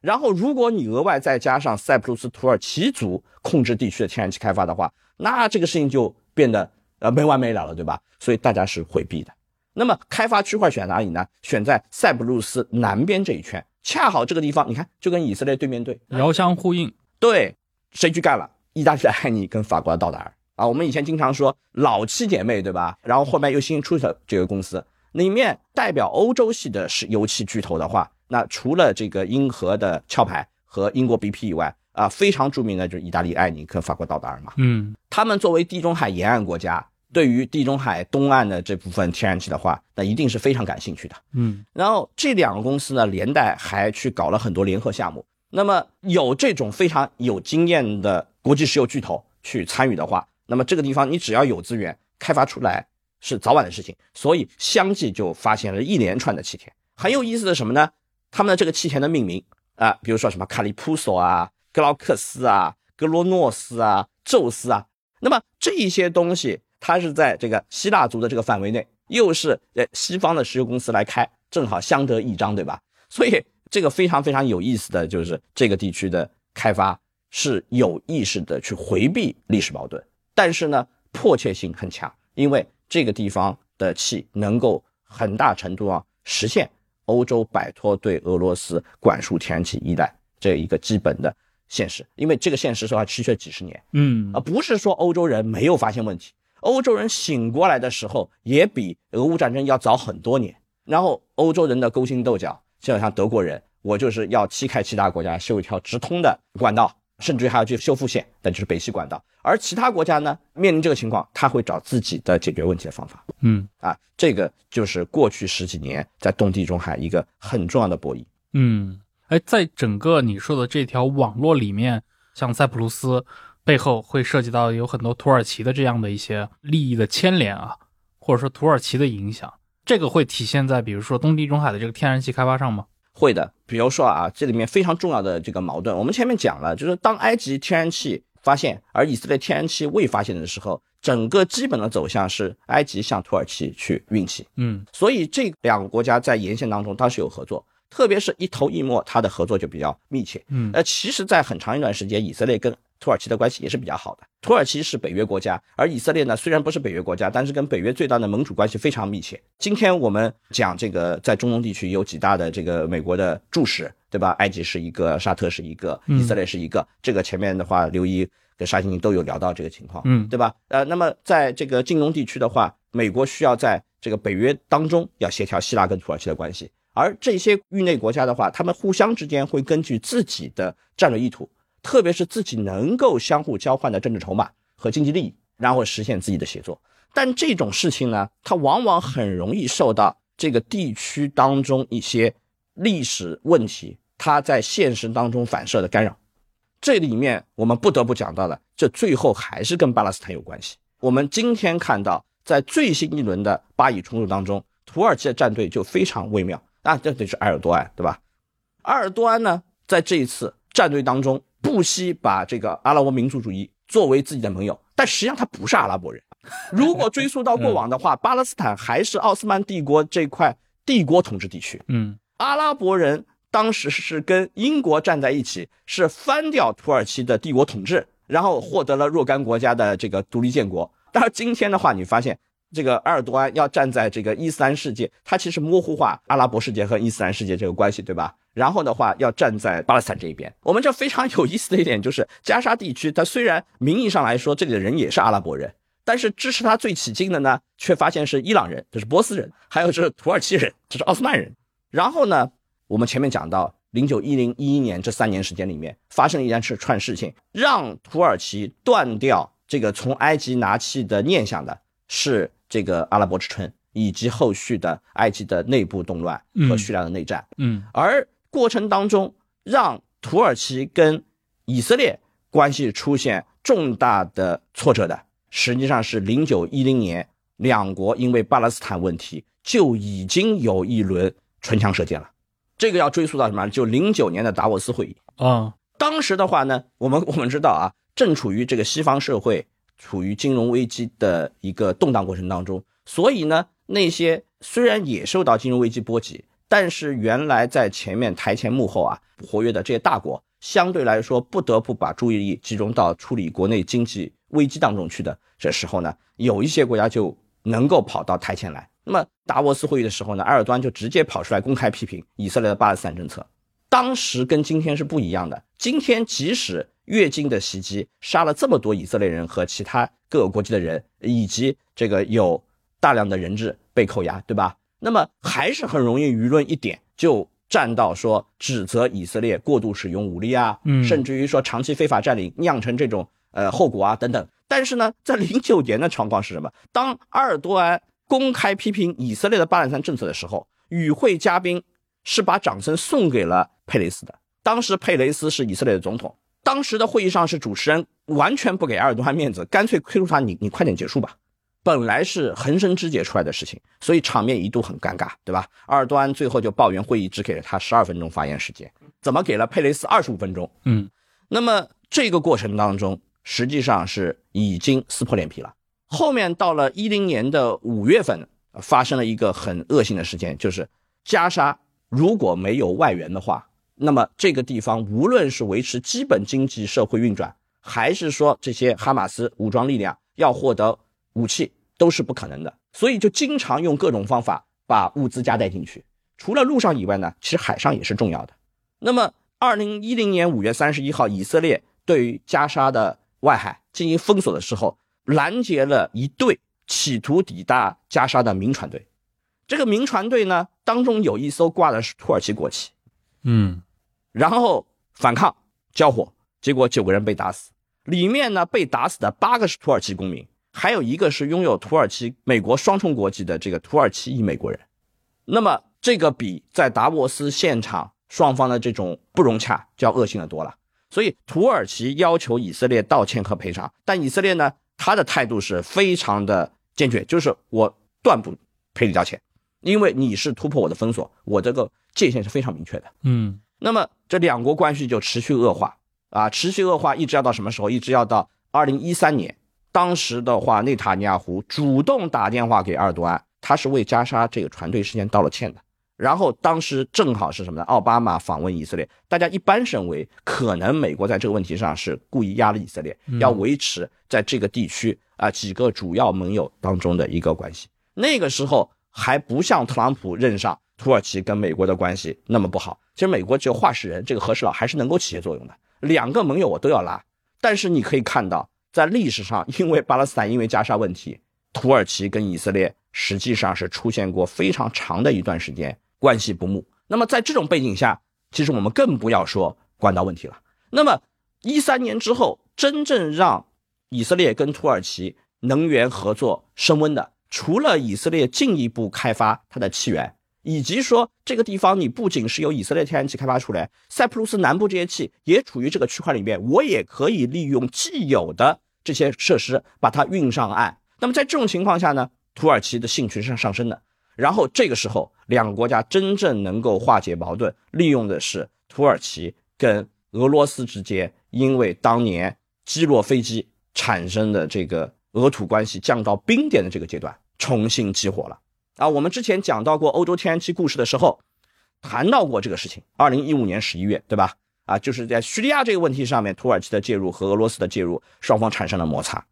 然后，如果你额外再加上塞浦路斯土耳其族控制地区的天然气开发的话，那这个事情就变得呃没完没了了，对吧？所以大家是回避的。那么开发区块选哪里呢？选在塞浦路斯南边这一圈，恰好这个地方，你看就跟以色列对面对，遥相呼应。对，谁去干了？意大利的艾尼跟法国的道达尔啊，我们以前经常说老七姐妹，对吧？然后后面又新出的这个公司，里面代表欧洲系的是油气巨头的话，那除了这个英荷的壳牌和英国 BP 以外，啊，非常著名的就是意大利艾尼克法国道达尔嘛。嗯他们作为地中海沿岸国家，对于地中海东岸的这部分天然气的话，那一定是非常感兴趣的。嗯然后这两个公司呢，连带还去搞了很多联合项目。那么有这种非常有经验的国际石油巨头去参与的话，那么这个地方你只要有资源开发出来是早晚的事情。所以相继就发现了一连串的气田。很有意思的什么呢？他们的这个气田的命名啊、比如说什么卡利普索啊、格劳克斯啊、格罗诺斯啊、宙斯啊，那么这一些东西，它是在这个希腊族的这个范围内，又是呃西方的石油公司来开，正好相得益彰，对吧？所以这个非常非常有意思的就是这个地区的开发是有意识的去回避历史矛盾，但是呢迫切性很强，因为这个地方的气能够很大程度上实现欧洲摆脱对俄罗斯管束天然气依赖这一个基本的现实，因为这个现实是要持续了几十年。嗯而不是说欧洲人没有发现问题，欧洲人醒过来的时候也比俄乌战争要早很多年。然后欧洲人的勾心斗角，就好像德国人，我就是要踢开其他国家，修一条直通的管道，甚至于还要去修复线，那就是北溪管道。而其他国家呢，面临这个情况，他会找自己的解决问题的方法嗯啊。这个就是过去十几年在东地中海一个很重要的博弈。嗯，哎，在整个你说的这条网络里面，像塞浦路斯背后会涉及到有很多土耳其的这样的一些利益的牵连啊，或者说土耳其的影响，这个会体现在比如说东地中海的这个天然气开发上吗？会的，比如说啊，这里面非常重要的这个矛盾，我们前面讲了，就是当埃及天然气发现，而以色列天然气未发现的时候，整个基本的走向是埃及向土耳其去运气，嗯。所以这两个国家在沿线当中当时有合作，特别是一头一摸，它的合作就比较密切。嗯。呃，其实，在很长一段时间，以色列跟土耳其的关系也是比较好的。土耳其是北约国家，而以色列呢虽然不是北约国家，但是跟北约最大的盟主关系非常密切。今天我们讲这个在中东地区有几大的这个美国的注视，对吧？埃及是一个，沙特是一个，以色列是一个。这个前面的话，刘一跟沙欣都有聊到这个情况，嗯，对吧？呃，那么在这个近东地区的话，美国需要在这个北约当中要协调希腊跟土耳其的关系，而这些域内国家的话，他们互相之间会根据自己的战略意图。特别是自己能够相互交换的政治筹码和经济利益，然后实现自己的协作。但这种事情呢，它往往很容易受到这个地区当中一些历史问题，它在现实当中反射的干扰。这里面我们不得不讲到的，这最后还是跟巴勒斯坦有关系。我们今天看到，在最新一轮的巴以冲突当中，土耳其的战队就非常微妙啊，这得是埃尔多安，对吧？埃尔多安呢，在这一次战队当中。不惜把这个阿拉伯民族主义作为自己的盟友，(laughs) 但实际上他不是阿拉伯人。(laughs) 如果追溯到过往的话，巴勒斯坦还是奥斯曼帝国这块帝国统治地区。嗯，阿拉伯人当时是跟英国站在一起，是翻掉土耳其的帝国统治，然后获得了若干国家的这个独立建国。但是今天的话，你发现这个埃尔多安要站在这个伊斯兰世界，他其实模糊化阿拉伯世界和伊斯兰世界这个关系，对吧？然后的话，要站在巴勒斯坦这一边。我们这非常有意思的一点就是，加沙地区，它虽然名义上来说这里的人也是阿拉伯人，但是支持他最起劲的呢，却发现是伊朗人，这是波斯人，还有是土耳其人，这是奥斯曼人。然后呢，我们前面讲到，零九一零一一年这三年时间里面，发生了一件事串事情，让土耳其断掉这个从埃及拿气的念想的，是这个阿拉伯之春以及后续的埃及的内部动乱和叙利亚的内战。嗯，而过程当中，让土耳其跟以色列关系出现重大的挫折的，实际上是零九一零年，两国因为巴勒斯坦问题就已经有一轮唇枪舌剑了。这个要追溯到什么？就零九年的达沃斯会议啊。当时的话呢，我们我们知道啊，正处于这个西方社会处于金融危机的一个动荡过程当中，所以呢，那些虽然也受到金融危机波及。但是原来在前面台前幕后啊活跃的这些大国，相对来说不得不把注意力集中到处理国内经济危机当中去的这时候呢，有一些国家就能够跑到台前来。那么达沃斯会议的时候呢，埃尔多安就直接跑出来公开批评以色列的巴勒斯坦政策。当时跟今天是不一样的。今天即使越境的袭击杀了这么多以色列人和其他各个国籍的人，以及这个有大量的人质被扣押，对吧？那么还是很容易舆论一点就站到说指责以色列过度使用武力啊，嗯，甚至于说长期非法占领酿成这种呃后果啊等等。但是呢，在零九年的状况是什么？当阿尔多安公开批评以色列的巴勒斯坦政策的时候，与会嘉宾是把掌声送给了佩雷斯的。当时佩雷斯是以色列的总统，当时的会议上是主持人完全不给阿尔多安面子，干脆催促他你你快点结束吧。本来是横生枝节出来的事情，所以场面一度很尴尬，对吧？埃尔多安最后就抱怨会议只给了他十二分钟发言时间，怎么给了佩雷斯二十五分钟？嗯，那么这个过程当中，实际上是已经撕破脸皮了。后面到了一零年的五月份，发生了一个很恶性的事件，就是加沙如果没有外援的话，那么这个地方无论是维持基本经济社会运转，还是说这些哈马斯武装力量要获得。武器都是不可能的，所以就经常用各种方法把物资加带进去。除了陆上以外呢，其实海上也是重要的。那么，二零一零年五月三十一号，以色列对于加沙的外海进行封锁的时候，拦截了一队企图抵达加沙的民船队。这个民船队呢，当中有一艘挂的是土耳其国旗，嗯，然后反抗交火，结果九个人被打死，里面呢被打死的八个是土耳其公民。还有一个是拥有土耳其、美国双重国籍的这个土耳其裔美国人，那么这个比在达沃斯现场双方的这种不融洽就要恶性的多了。所以土耳其要求以色列道歉和赔偿，但以色列呢，他的态度是非常的坚决，就是我断不赔礼道歉，因为你是突破我的封锁，我这个界限是非常明确的。嗯，那么这两国关系就持续恶化啊，持续恶化，一直要到什么时候？一直要到二零一三年。当时的话，内塔尼亚胡主动打电话给埃尔多安，他是为加沙这个船队事件道了歉的，然后当时正好是什么呢？奥巴马访问以色列，大家一般认为可能美国在这个问题上是故意压了以色列，要维持在这个地区啊几个主要盟友当中的一个关系。那个时候还不像特朗普任上，土耳其跟美国的关系那么不好。其实美国只有话事人这个和事佬还是能够起些作用的。两个盟友我都要拉，但是你可以看到，在历史上，因为巴勒斯坦因为加沙问题，土耳其跟以色列实际上是出现过非常长的一段时间。关系不睦。那么在这种背景下，其实我们更不要说管道问题了。那么一三年之后，真正让以色列跟土耳其能源合作升温的，除了以色列进一步开发它的气源，以及说这个地方你不仅是由以色列天然气开发出来，塞浦路斯南部这些气也处于这个区块里面，我也可以利用既有的这些设施把它运上岸。那么在这种情况下呢，土耳其的兴趣是上升的。然后这个时候，两个国家真正能够化解矛盾，利用的是土耳其跟俄罗斯之间因为当年击落飞机产生的这个俄土关系降到冰点的这个阶段，重新激活了。啊，我们之前讲到过欧洲天然气故事的时候，谈到过这个事情。二零一五年十一月，对吧？啊，就是在叙利亚这个问题上面，土耳其的介入和俄罗斯的介入，双方产生了摩擦。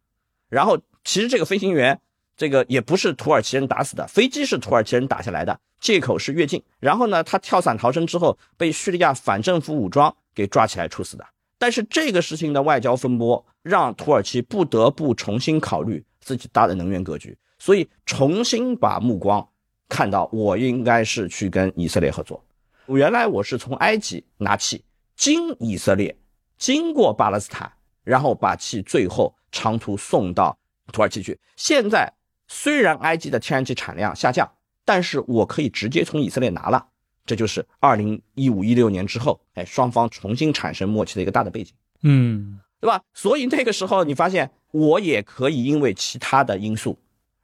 然后，其实这个飞行员。这个也不是土耳其人打死的，飞机是土耳其人打下来的，借口是越境。然后呢，他跳伞逃生之后，被叙利亚反政府武装给抓起来处死的。但是这个事情的外交风波，让土耳其不得不重新考虑自己大的能源格局，所以重新把目光看到我应该是去跟以色列合作。原来我是从埃及拿气，经以色列，经过巴勒斯坦，然后把气最后长途送到土耳其去。现在。虽然埃及的天然气产量下降，但是我可以直接从以色列拿了，这就是二零一五一六年之后，哎，双方重新产生默契的一个大的背景，嗯，对吧？所以那个时候你发现，我也可以因为其他的因素，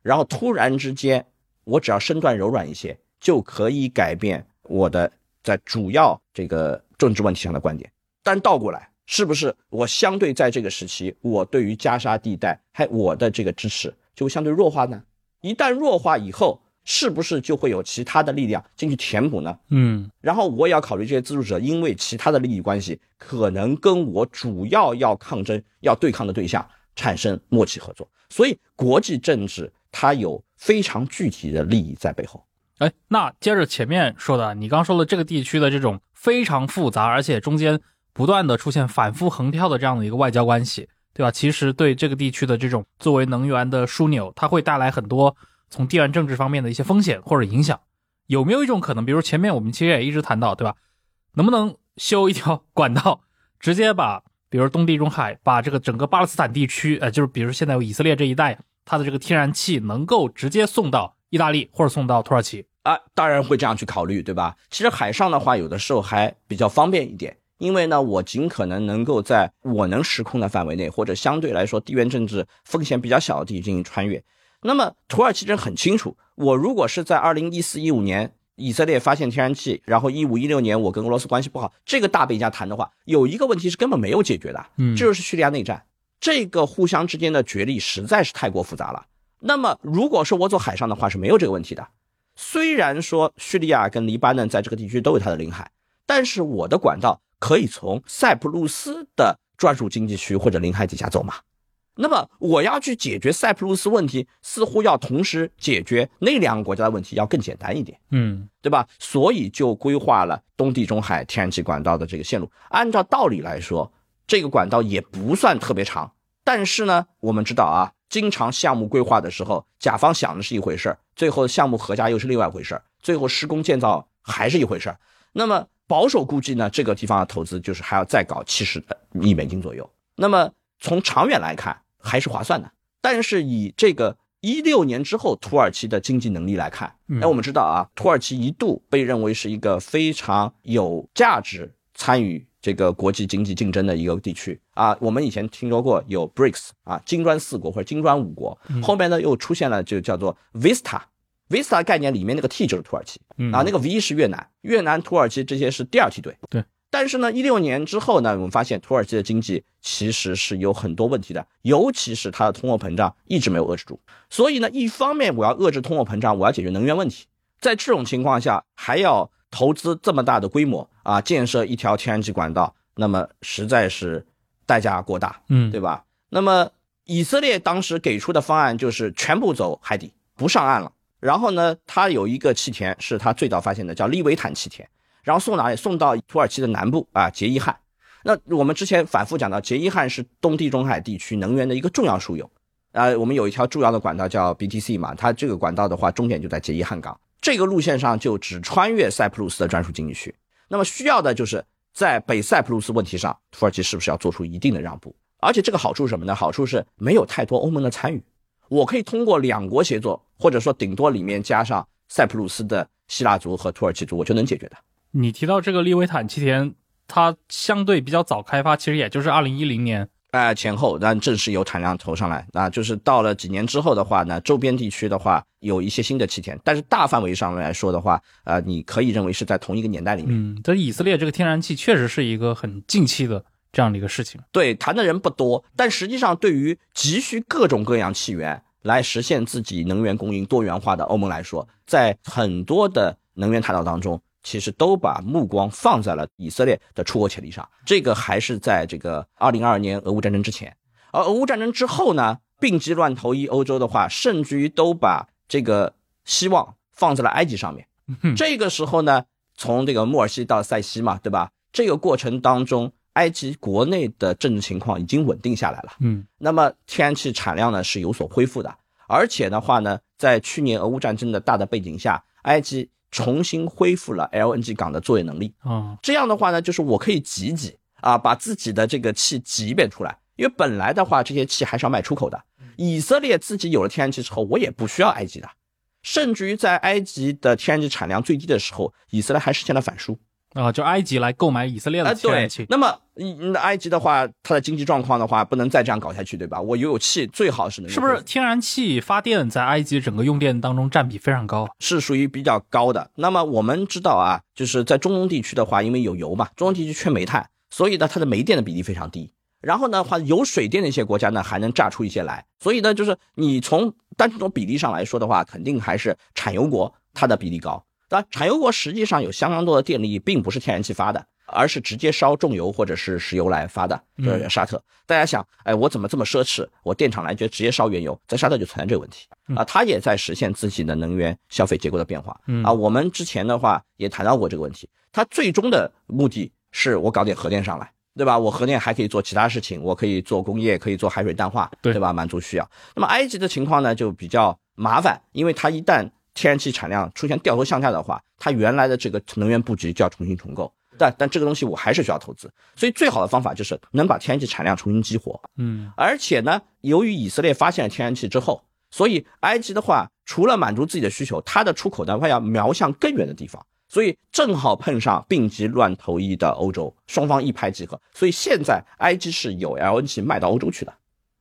然后突然之间，我只要身段柔软一些，就可以改变我的在主要这个政治问题上的观点。但倒过来，是不是我相对在这个时期，我对于加沙地带还我的这个支持？就会相对弱化呢？一旦弱化以后，是不是就会有其他的力量进去填补呢？嗯，然后我也要考虑这些资助者，因为其他的利益关系，可能跟我主要要抗争、要对抗的对象产生默契合作。所以国际政治它有非常具体的利益在背后。哎，那接着前面说的，你刚说的这个地区的这种非常复杂，而且中间不断的出现反复横跳的这样的一个外交关系。对吧？其实对这个地区的这种作为能源的枢纽，它会带来很多从地缘政治方面的一些风险或者影响。有没有一种可能，比如前面我们其实也一直谈到，对吧？能不能修一条管道，直接把，比如东地中海，把这个整个巴勒斯坦地区，呃，就是比如现在以色列这一带，它的这个天然气能够直接送到意大利或者送到土耳其啊？当然会这样去考虑，对吧？其实海上的话，有的时候还比较方便一点。因为呢，我尽可能能够在我能实控的范围内，或者相对来说地缘政治风险比较小的地域进行穿越。那么土耳其人很清楚，我如果是在二零一四一五年以色列发现天然气，然后一五一六年我跟俄罗斯关系不好，这个大背景谈的话，有一个问题是根本没有解决的，嗯，这就是叙利亚内战，这个互相之间的角力实在是太过复杂了。那么如果是我走海上的话，是没有这个问题的。虽然说叙利亚跟黎巴嫩在这个地区都有它的领海，但是我的管道。可以从塞浦路斯的专属经济区或者领海底下走嘛？那么我要去解决塞浦路斯问题，似乎要同时解决那两个国家的问题要更简单一点，嗯，对吧？所以就规划了东地中海天然气管道的这个线路。按照道理来说，这个管道也不算特别长，但是呢，我们知道啊，经常项目规划的时候，甲方想的是一回事儿最后项目合价又是另外一回事儿最后施工建造还是一回事儿那么。保守估计呢，这个地方的投资就是还要再搞七十亿美金左右。那么从长远来看还是划算的。但是以这个一六年之后土耳其的经济能力来看，那我们知道啊，土耳其一度被认为是一个非常有价值参与这个国际经济竞争的一个地区啊。我们以前听说过有 BRICS 啊，金砖四国或者金砖五国，后面呢又出现了就叫做 VISTA。Vista 概念里面那个 T 就是土耳其，啊，那个 V 是越南，越南、土耳其这些是第二梯队。对，但是呢，一六年之后呢，我们发现土耳其的经济其实是有很多问题的，尤其是它的通货膨胀一直没有遏制住。所以呢，一方面我要遏制通货膨胀，我要解决能源问题；在这种情况下，还要投资这么大的规模啊，建设一条天然气管道，那么实在是代价过大，嗯，对吧？那么以色列当时给出的方案就是全部走海底，不上岸了。然后呢，它有一个气田是它最早发现的，叫利维坦气田，然后送哪里？送到土耳其的南部啊，杰伊汉。那我们之前反复讲到，杰伊汉是东地中海地区能源的一个重要枢纽。啊，我们有一条重要的管道叫 BTC 嘛，它这个管道的话，终点就在杰伊汉港。这个路线上就只穿越塞浦路斯的专属经济区。那么需要的就是在北塞浦路斯问题上，土耳其是不是要做出一定的让步？而且这个好处是什么呢？好处是没有太多欧盟的参与，我可以通过两国协作，或者说顶多里面加上塞浦路斯的希腊族和土耳其族，我就能解决的。你提到这个利维坦气田，它相对比较早开发，其实也就是二零一零年。哎，前后，但正式有产量投上来，那就是到了几年之后的话呢，周边地区的话有一些新的气田，但是大范围上来说的话，呃，你可以认为是在同一个年代里面。嗯，这以色列这个天然气确实是一个很近期的这样的一个事情。对，谈的人不多，但实际上对于急需各种各样气源来实现自己能源供应多元化的欧盟来说，在很多的能源谈讨当中。其实都把目光放在了以色列的出口潜力上，这个还是在这个二零二二年俄乌战争之前，而俄乌战争之后呢，病急乱投医，欧洲的话，甚至于都把这个希望放在了埃及上面。这个时候呢，从这个穆尔西到塞西嘛，对吧？这个过程当中，埃及国内的政治情况已经稳定下来了。嗯，那么天然气产量呢是有所恢复的，而且的话呢，在去年俄乌战争的大的背景下，埃及。重新恢复了 LNG 港的作业能力啊，这样的话呢，就是我可以挤挤啊，把自己的这个气挤一遍出来。因为本来的话，这些气还是要卖出口的。以色列自己有了天然气之后，我也不需要埃及的，甚至于在埃及的天然气产量最低的时候，以色列还实现了反输。啊，就埃及来购买以色列的天然气。那么，那埃及的话，它的经济状况的话，不能再这样搞下去，对吧？我有气最好是能。是不是天然气发电在埃及整个用电当中占比非常高？是属于比较高的。那么我们知道啊，就是在中东地区的话，因为有油嘛，中东地区缺煤炭，所以呢，它的煤电的比例非常低。然后呢，话有水电的一些国家呢，还能榨出一些来。所以呢，就是你从单纯从比例上来说的话，肯定还是产油国它的比例高。那产油国实际上有相当多的电力，并不是天然气发的，而是直接烧重油或者是石油来发的。就是沙特，大家想，哎，我怎么这么奢侈？我电厂来就直接烧原油，在沙特就存在这个问题啊。它也在实现自己的能源消费结构的变化啊。我们之前的话也谈到过这个问题，它最终的目的是我搞点核电上来，对吧？我核电还可以做其他事情，我可以做工业，可以做海水淡化，对吧？满足需要。那么埃及的情况呢，就比较麻烦，因为它一旦天然气产量出现掉头向下的话，它原来的这个能源布局就要重新重构。但但这个东西我还是需要投资，所以最好的方法就是能把天然气产量重新激活。嗯，而且呢，由于以色列发现了天然气之后，所以埃及的话，除了满足自己的需求，它的出口的话要瞄向更远的地方。所以正好碰上病急乱投医的欧洲，双方一拍即合。所以现在埃及是有 LNG 卖到欧洲去的。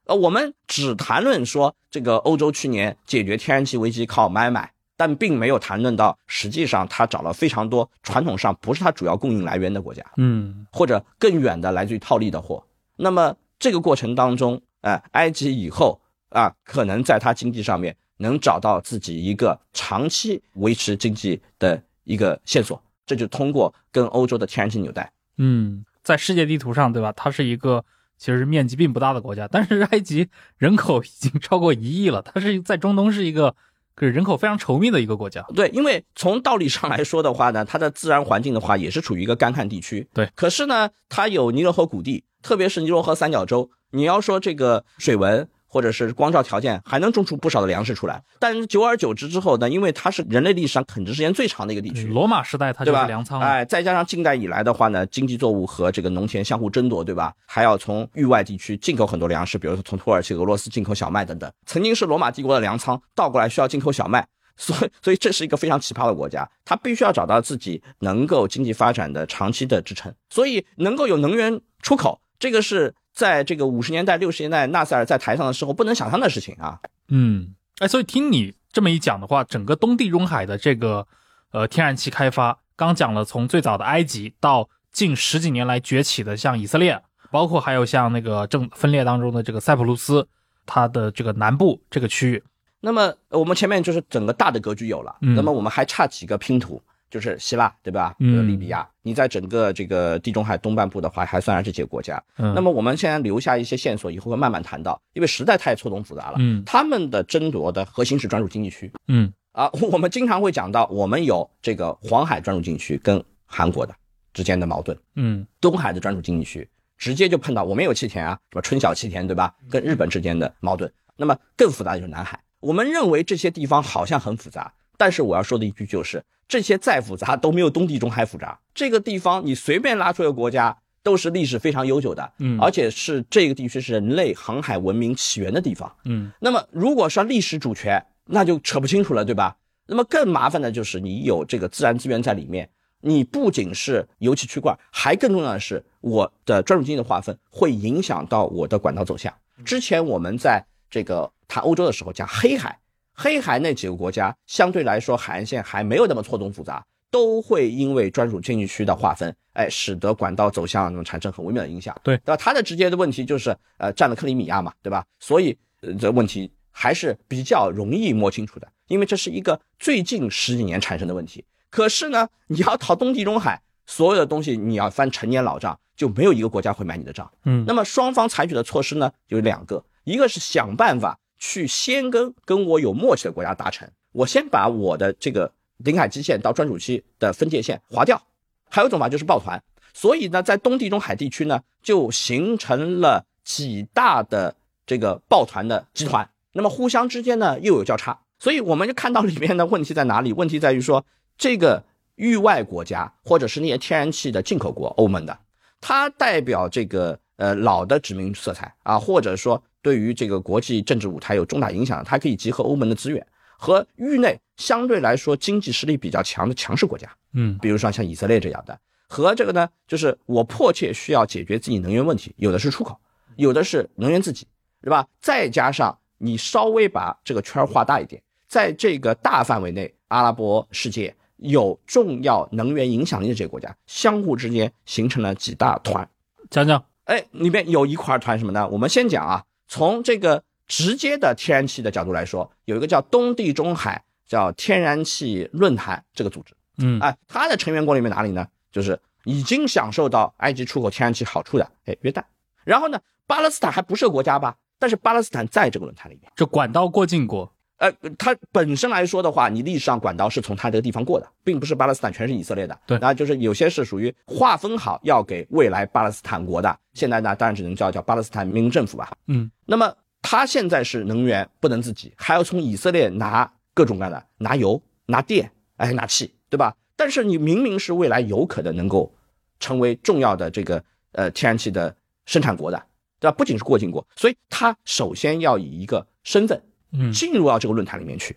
呃，我们只谈论说这个欧洲去年解决天然气危机靠买买。但并没有谈论到，实际上他找了非常多传统上不是他主要供应来源的国家，嗯，或者更远的来自于套利的货。那么这个过程当中，哎，埃及以后啊，可能在它经济上面能找到自己一个长期维持经济的一个线索，这就通过跟欧洲的天然气纽带。嗯，在世界地图上，对吧？它是一个其实面积并不大的国家，但是埃及人口已经超过一亿了，它是在中东是一个。可是人口非常稠密的一个国家，对，因为从道理上来说的话呢，它的自然环境的话也是处于一个干旱地区，对。可是呢，它有尼罗河谷地，特别是尼罗河三角洲，你要说这个水文。或者是光照条件还能种出不少的粮食出来，但久而久之之后呢，因为它是人类历史上垦殖时间最长的一个地区，罗马时代它就是粮仓，哎，再加上近代以来的话呢，经济作物和这个农田相互争夺，对吧？还要从域外地区进口很多粮食，比如说从土耳其、俄罗斯进口小麦等等。曾经是罗马帝国的粮仓，倒过来需要进口小麦，所以所以这是一个非常奇葩的国家，它必须要找到自己能够经济发展的长期的支撑，所以能够有能源出口，这个是。在这个五十年代、六十年代，纳赛尔在台上的时候，不能想象的事情啊。嗯，哎，所以听你这么一讲的话，整个东地中海的这个呃天然气开发，刚讲了从最早的埃及到近十几年来崛起的像以色列，包括还有像那个正分裂当中的这个塞浦路斯，它的这个南部这个区域。那么呃我们前面就是整个大的格局有了，嗯那么我们还差几个拼图，就是希腊，对吧？嗯呃利比亚，你在整个这个地中海东半部的话，还算上这几个国家。嗯，那么我们现在留下一些线索，以后会慢慢谈到，因为实在太错综复杂了。嗯他们的争夺的核心是专属经济区嗯啊，我们经常会讲到，我们有这个黄海专属经济区跟韩国的之间的矛盾，嗯东海的专属经济区直接就碰到我们有气田啊，什么春晓气田对吧？跟日本之间的矛盾。那么更复杂的就是南海。我们认为这些地方好像很复杂，但是我要说的一句就是，这些再复杂都没有东地中海复杂。这个地方你随便拉出一个国家，都是历史非常悠久的，嗯而且是这个地区是人类航海文明起源的地方。嗯那么如果说历史主权，那就扯不清楚了，对吧？那么更麻烦的就是你有这个自然资源在里面，你不仅是油气区块，还更重要的是我的专属经济的划分会影响到我的管道走向。之前我们在这个谈欧洲的时候讲黑海，黑海那几个国家相对来说海岸线还没有那么错综复杂，都会因为专属经济区的划分，哎，使得管道走向产生很微妙的影响。对对吧？它的直接的问题就是呃占了克里米亚嘛，对吧？所以呃这问题还是比较容易摸清楚的，因为这是一个最近十几年产生的问题。可是呢，你要讨东地中海，所有的东西你要翻陈年老账，就没有一个国家会买你的账。嗯那么双方采取的措施呢有两个，一个是想办法去先跟跟我有默契的国家达成，我先把我的这个领海基线到专属区的分界线划掉，还有一种法就是抱团。所以呢，在东地中海地区呢，就形成了几大的这个抱团的集团，那么互相之间呢又有交叉，所以我们就看到里面的问题在哪里？问题在于说这个域外国家或者是那些天然气的进口国，欧盟的，它代表这个呃老的殖民色彩啊，或者说对于这个国际政治舞台有重大影响，它可以集合欧盟的资源和域内相对来说经济实力比较强的强势国家，嗯比如说像以色列这样的，和这个呢，就是我迫切需要解决自己能源问题，有的是出口，有的是能源自己，对吧？再加上你稍微把这个圈儿画大一点，在这个大范围内，阿拉伯世界有重要能源影响力的这些国家，相互之间形成了几大团。讲讲哎，里面有一块团什么呢？我们先讲啊，从这个直接的天然气的角度来说，有一个叫东地中海叫天然气论坛这个组织。嗯哎，它的成员国里面哪里呢？就是已经享受到埃及出口天然气好处的，哎，约旦。然后呢，巴勒斯坦还不是个国家吧？但是巴勒斯坦在这个论坛里面。就管道过境过呃，它本身来说的话，你历史上管道是从它这个地方过的，并不是巴勒斯坦全是以色列的。对那就是有些是属于划分好要给未来巴勒斯坦国的，现在呢当然只能叫叫巴勒斯坦民营政府吧。嗯那么它现在是能源不能自己，还要从以色列拿各种各样的拿油、拿电，哎，拿气，对吧？但是你明明是未来有可能能够成为重要的这个呃天然气的生产国的，对吧？不仅是过境国，所以它首先要以一个身份嗯进入到这个论坛里面去。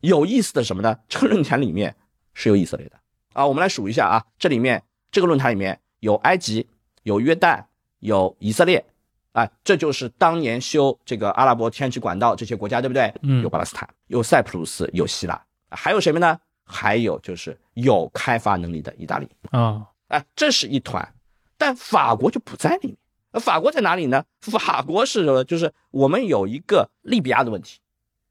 有意思的什么呢？(laughs) 这个论坛里面是有以色列的啊。我们来数一下啊，这里面这个论坛里面有埃及、有约旦、有以色列，啊，这就是当年修这个阿拉伯天然气管道这些国家，对不对？嗯有巴勒斯坦，有塞浦路斯，有希腊，啊还有谁们呢？还有就是有开发能力的意大利。啊哎，这是一团，但法国就不在里面。呃法国在哪里呢？法国是就是我们有一个利比亚的问题。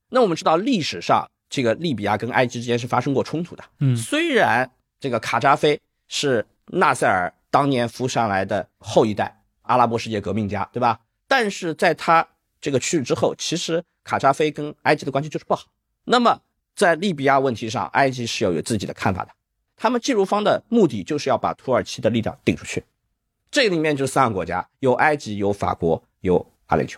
那我们知道历史上这个利比亚跟埃及之间是发生过冲突的。嗯虽然这个卡扎菲是纳赛尔当年扶上来的后一代阿拉伯世界革命家，对吧？但是在他这个去世之后，其实卡扎菲跟埃及的关系就是不好。那么在利比亚问题上，埃及是要有自己的看法的。他们介入方的目的就是要把土耳其的力量顶出去。这里面就是三个国家，有埃及，有法国，有阿联酋。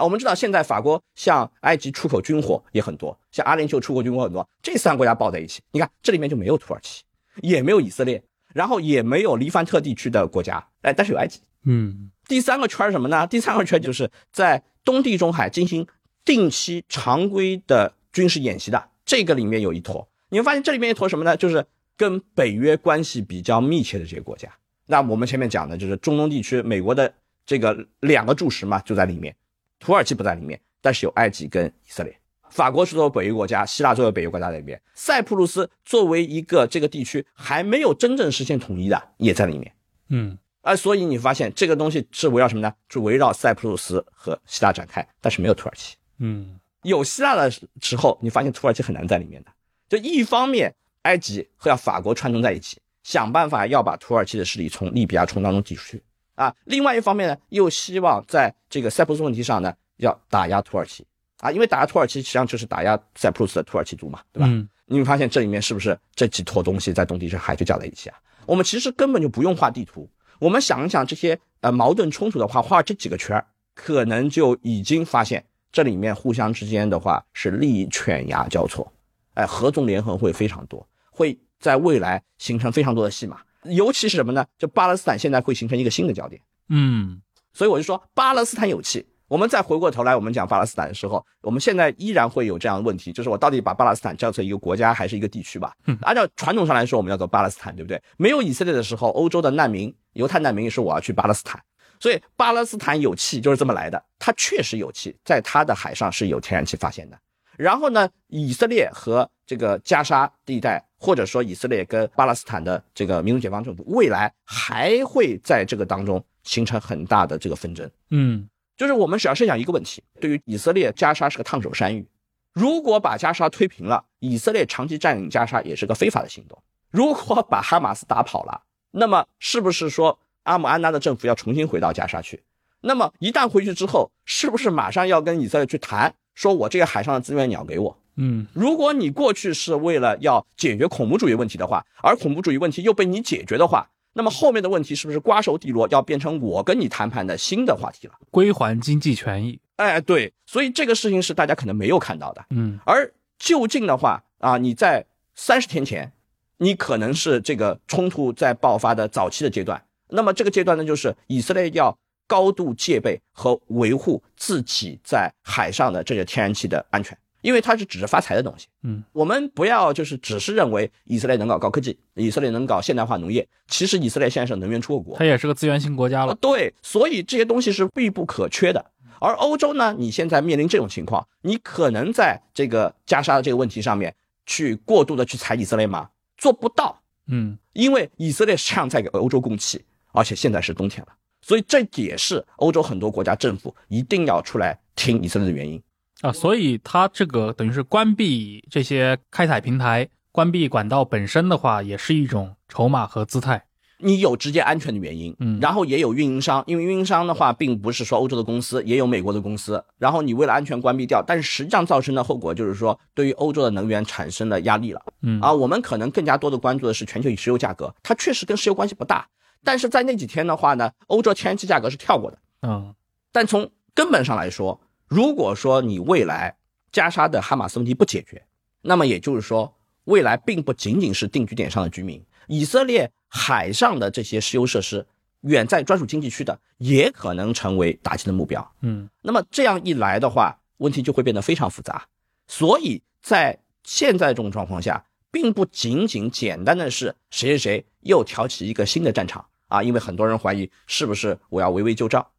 啊，我们知道现在法国向埃及出口军火也很多，向阿联酋出口军火很多，这三个国家抱在一起，你看这里面就没有土耳其，也没有以色列，然后也没有黎凡特地区的国家，哎，但是有埃及。嗯第三个圈是什么呢？第三个圈就是在东地中海进行定期常规的军事演习的，这个里面有一坨。你会发现这里面一坨什么呢？就是跟北约关系比较密切的这些国家。那我们前面讲的就是中东地区，美国的这个两个柱石嘛，就在里面。土耳其不在里面，但是有埃及跟以色列。法国是作为北约国家，希腊作为北约国家在里面，塞浦路斯作为一个这个地区还没有真正实现统一的，也在里面。嗯啊，所以你发现这个东西是围绕什么呢？是围绕塞浦路斯和希腊展开，但是没有土耳其。嗯有希腊的时候，你发现土耳其很难在里面的。就一方面，埃及和法国串通在一起，想办法要把土耳其的势力从利比亚冲当中挤出去啊。另外一方面呢，又希望在这个塞浦路斯问题上呢，要打压土耳其啊，因为打压土耳其实际上就是打压塞浦路斯的土耳其族嘛，对吧？嗯你会发现这里面是不是这几坨东西在东地中海就搅在一起啊？我们其实根本就不用画地图，我们想一想这些呃矛盾冲突的话，画这几个圈儿，可能就已经发现这里面互相之间的话是利益犬牙交错，哎，合纵连横会非常多，会在未来形成非常多的戏码，尤其是什么呢？就巴勒斯坦现在会形成一个新的焦点，嗯所以我就说巴勒斯坦有气。我们再回过头来，我们讲巴勒斯坦的时候，我们现在依然会有这样的问题，就是我到底把巴勒斯坦叫做一个国家还是一个地区吧？按照传统上来说，我们叫做巴勒斯坦，对不对？没有以色列的时候，欧洲的难民、犹太难民也是我要去巴勒斯坦，所以巴勒斯坦有气就是这么来的。它确实有气，在它的海上是有天然气发现的。然后呢，以色列和这个加沙地带，或者说以色列跟巴勒斯坦的这个民族解放政府，未来还会在这个当中形成很大的这个纷争。嗯就是我们只要设想一个问题：对于以色列，加沙是个烫手山芋。如果把加沙推平了，以色列长期占领加沙也是个非法的行动。如果把哈马斯打跑了，那么是不是说阿姆安娜的政府要重新回到加沙去？那么一旦回去之后，是不是马上要跟以色列去谈，说我这个海上的资源你要给我？嗯如果你过去是为了要解决恐怖主义问题的话，而恐怖主义问题又被你解决的话，那么后面的问题是不是瓜熟蒂落，要变成我跟你谈判的新的话题了？归还经济权益。哎，对，所以这个事情是大家可能没有看到的。嗯而就近的话啊，你在三十天前，你可能是这个冲突在爆发的早期的阶段。那么这个阶段呢，就是以色列要高度戒备和维护自己在海上的这些天然气的安全，因为它是指着发财的东西。嗯，我们不要就是只是认为以色列能搞高科技，以色列能搞现代化农业，其实以色列现在是能源出口国它。也是个资源型国家啊，了。对，所以这些东西是必不可缺的。而欧洲呢，你现在面临这种情况，你可能在这个加沙的这个问题上面去过度的去踩以色列吗？做不到，嗯因为以色列实际上在给欧洲供气，而且现在是冬天了，所以这也是欧洲很多国家政府一定要出来听以色列的原因。啊，所以它这个等于是关闭这些开采平台、关闭管道本身的话，也是一种筹码和姿态。你有直接安全的原因，嗯然后也有运营商，因为运营商的话，并不是说欧洲的公司，也有美国的公司，然后你为了安全关闭掉，但是实际上造成的后果就是说，对于欧洲的能源产生了压力了。嗯啊，我们可能更加多的关注的是全球石油价格，它确实跟石油关系不大，但是在那几天的话呢，欧洲天然气价格是跳过的。嗯但从根本上来说，如果说你未来加沙的哈马斯问题不解决，那么也就是说，未来并不仅仅是定居点上的居民，以色列海上的这些石油设施，远在专属经济区的，也可能成为打击的目标。嗯那么这样一来的话，问题就会变得非常复杂。所以在现在这种状况下，并不仅仅简单的是谁谁谁又挑起一个新的战场啊，因为很多人怀疑是不是我要围魏救赵。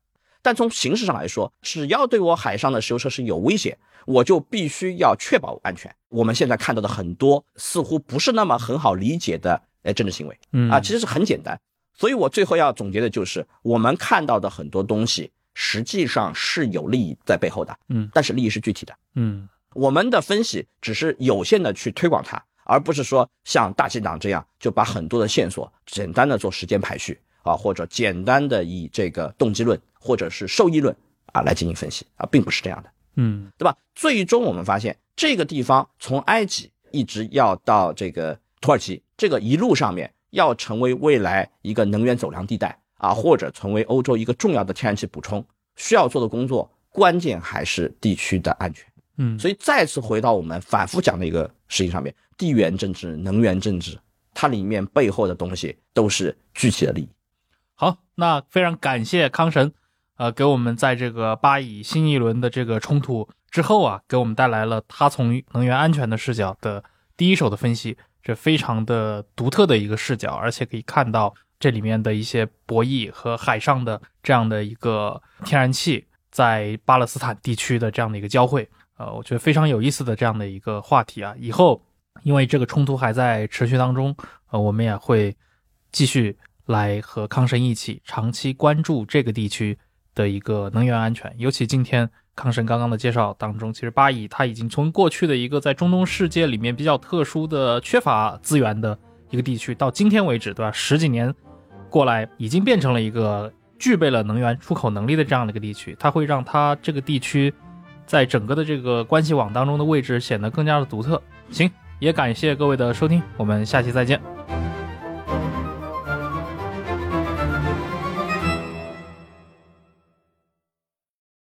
但从形式上来说，只要对我海上的石油设施有威胁，我就必须要确保安全。我们现在看到的很多似乎不是那么很好理解的呃政治行为，嗯啊，其实是很简单。所以我最后要总结的就是，我们看到的很多东西，实际上是有利益在背后的，嗯但是利益是具体的。嗯我们的分析只是有限的去推广它，而不是说像大气党这样就把很多的线索简单的做时间排序啊，或者简单的以这个动机论或者是受益论啊来进行分析啊，并不是这样的。嗯对吧？最终我们发现，这个地方从埃及一直要到这个土耳其，这个一路上面要成为未来一个能源走廊地带啊，或者成为欧洲一个重要的天然气补充，需要做的工作，关键还是地区的安全。嗯，所以再次回到我们反复讲的一个事情上面，地缘政治、能源政治，它里面背后的东西都是具体的利益。好，那非常感谢康神，呃，给我们在这个巴以新一轮的这个冲突之后啊，给我们带来了他从能源安全的视角的第一手的分析，这非常的独特的一个视角，而且可以看到这里面的一些博弈和海上的这样的一个天然气在巴勒斯坦地区的这样的一个交汇，呃，我觉得非常有意思的这样的一个话题啊，以后因为这个冲突还在持续当中，呃，我们也会继续来和康神一起长期关注这个地区的一个能源安全。尤其今天康神刚刚的介绍当中，其实巴以它已经从过去的一个在中东世界里面比较特殊的缺乏资源的一个地区，到今天为止，对吧？十几年过来，已经变成了一个具备了能源出口能力的这样的一个地区，它会让它这个地区在整个的这个关系网当中的位置显得更加的独特。行，也感谢各位的收听，我们下期再见。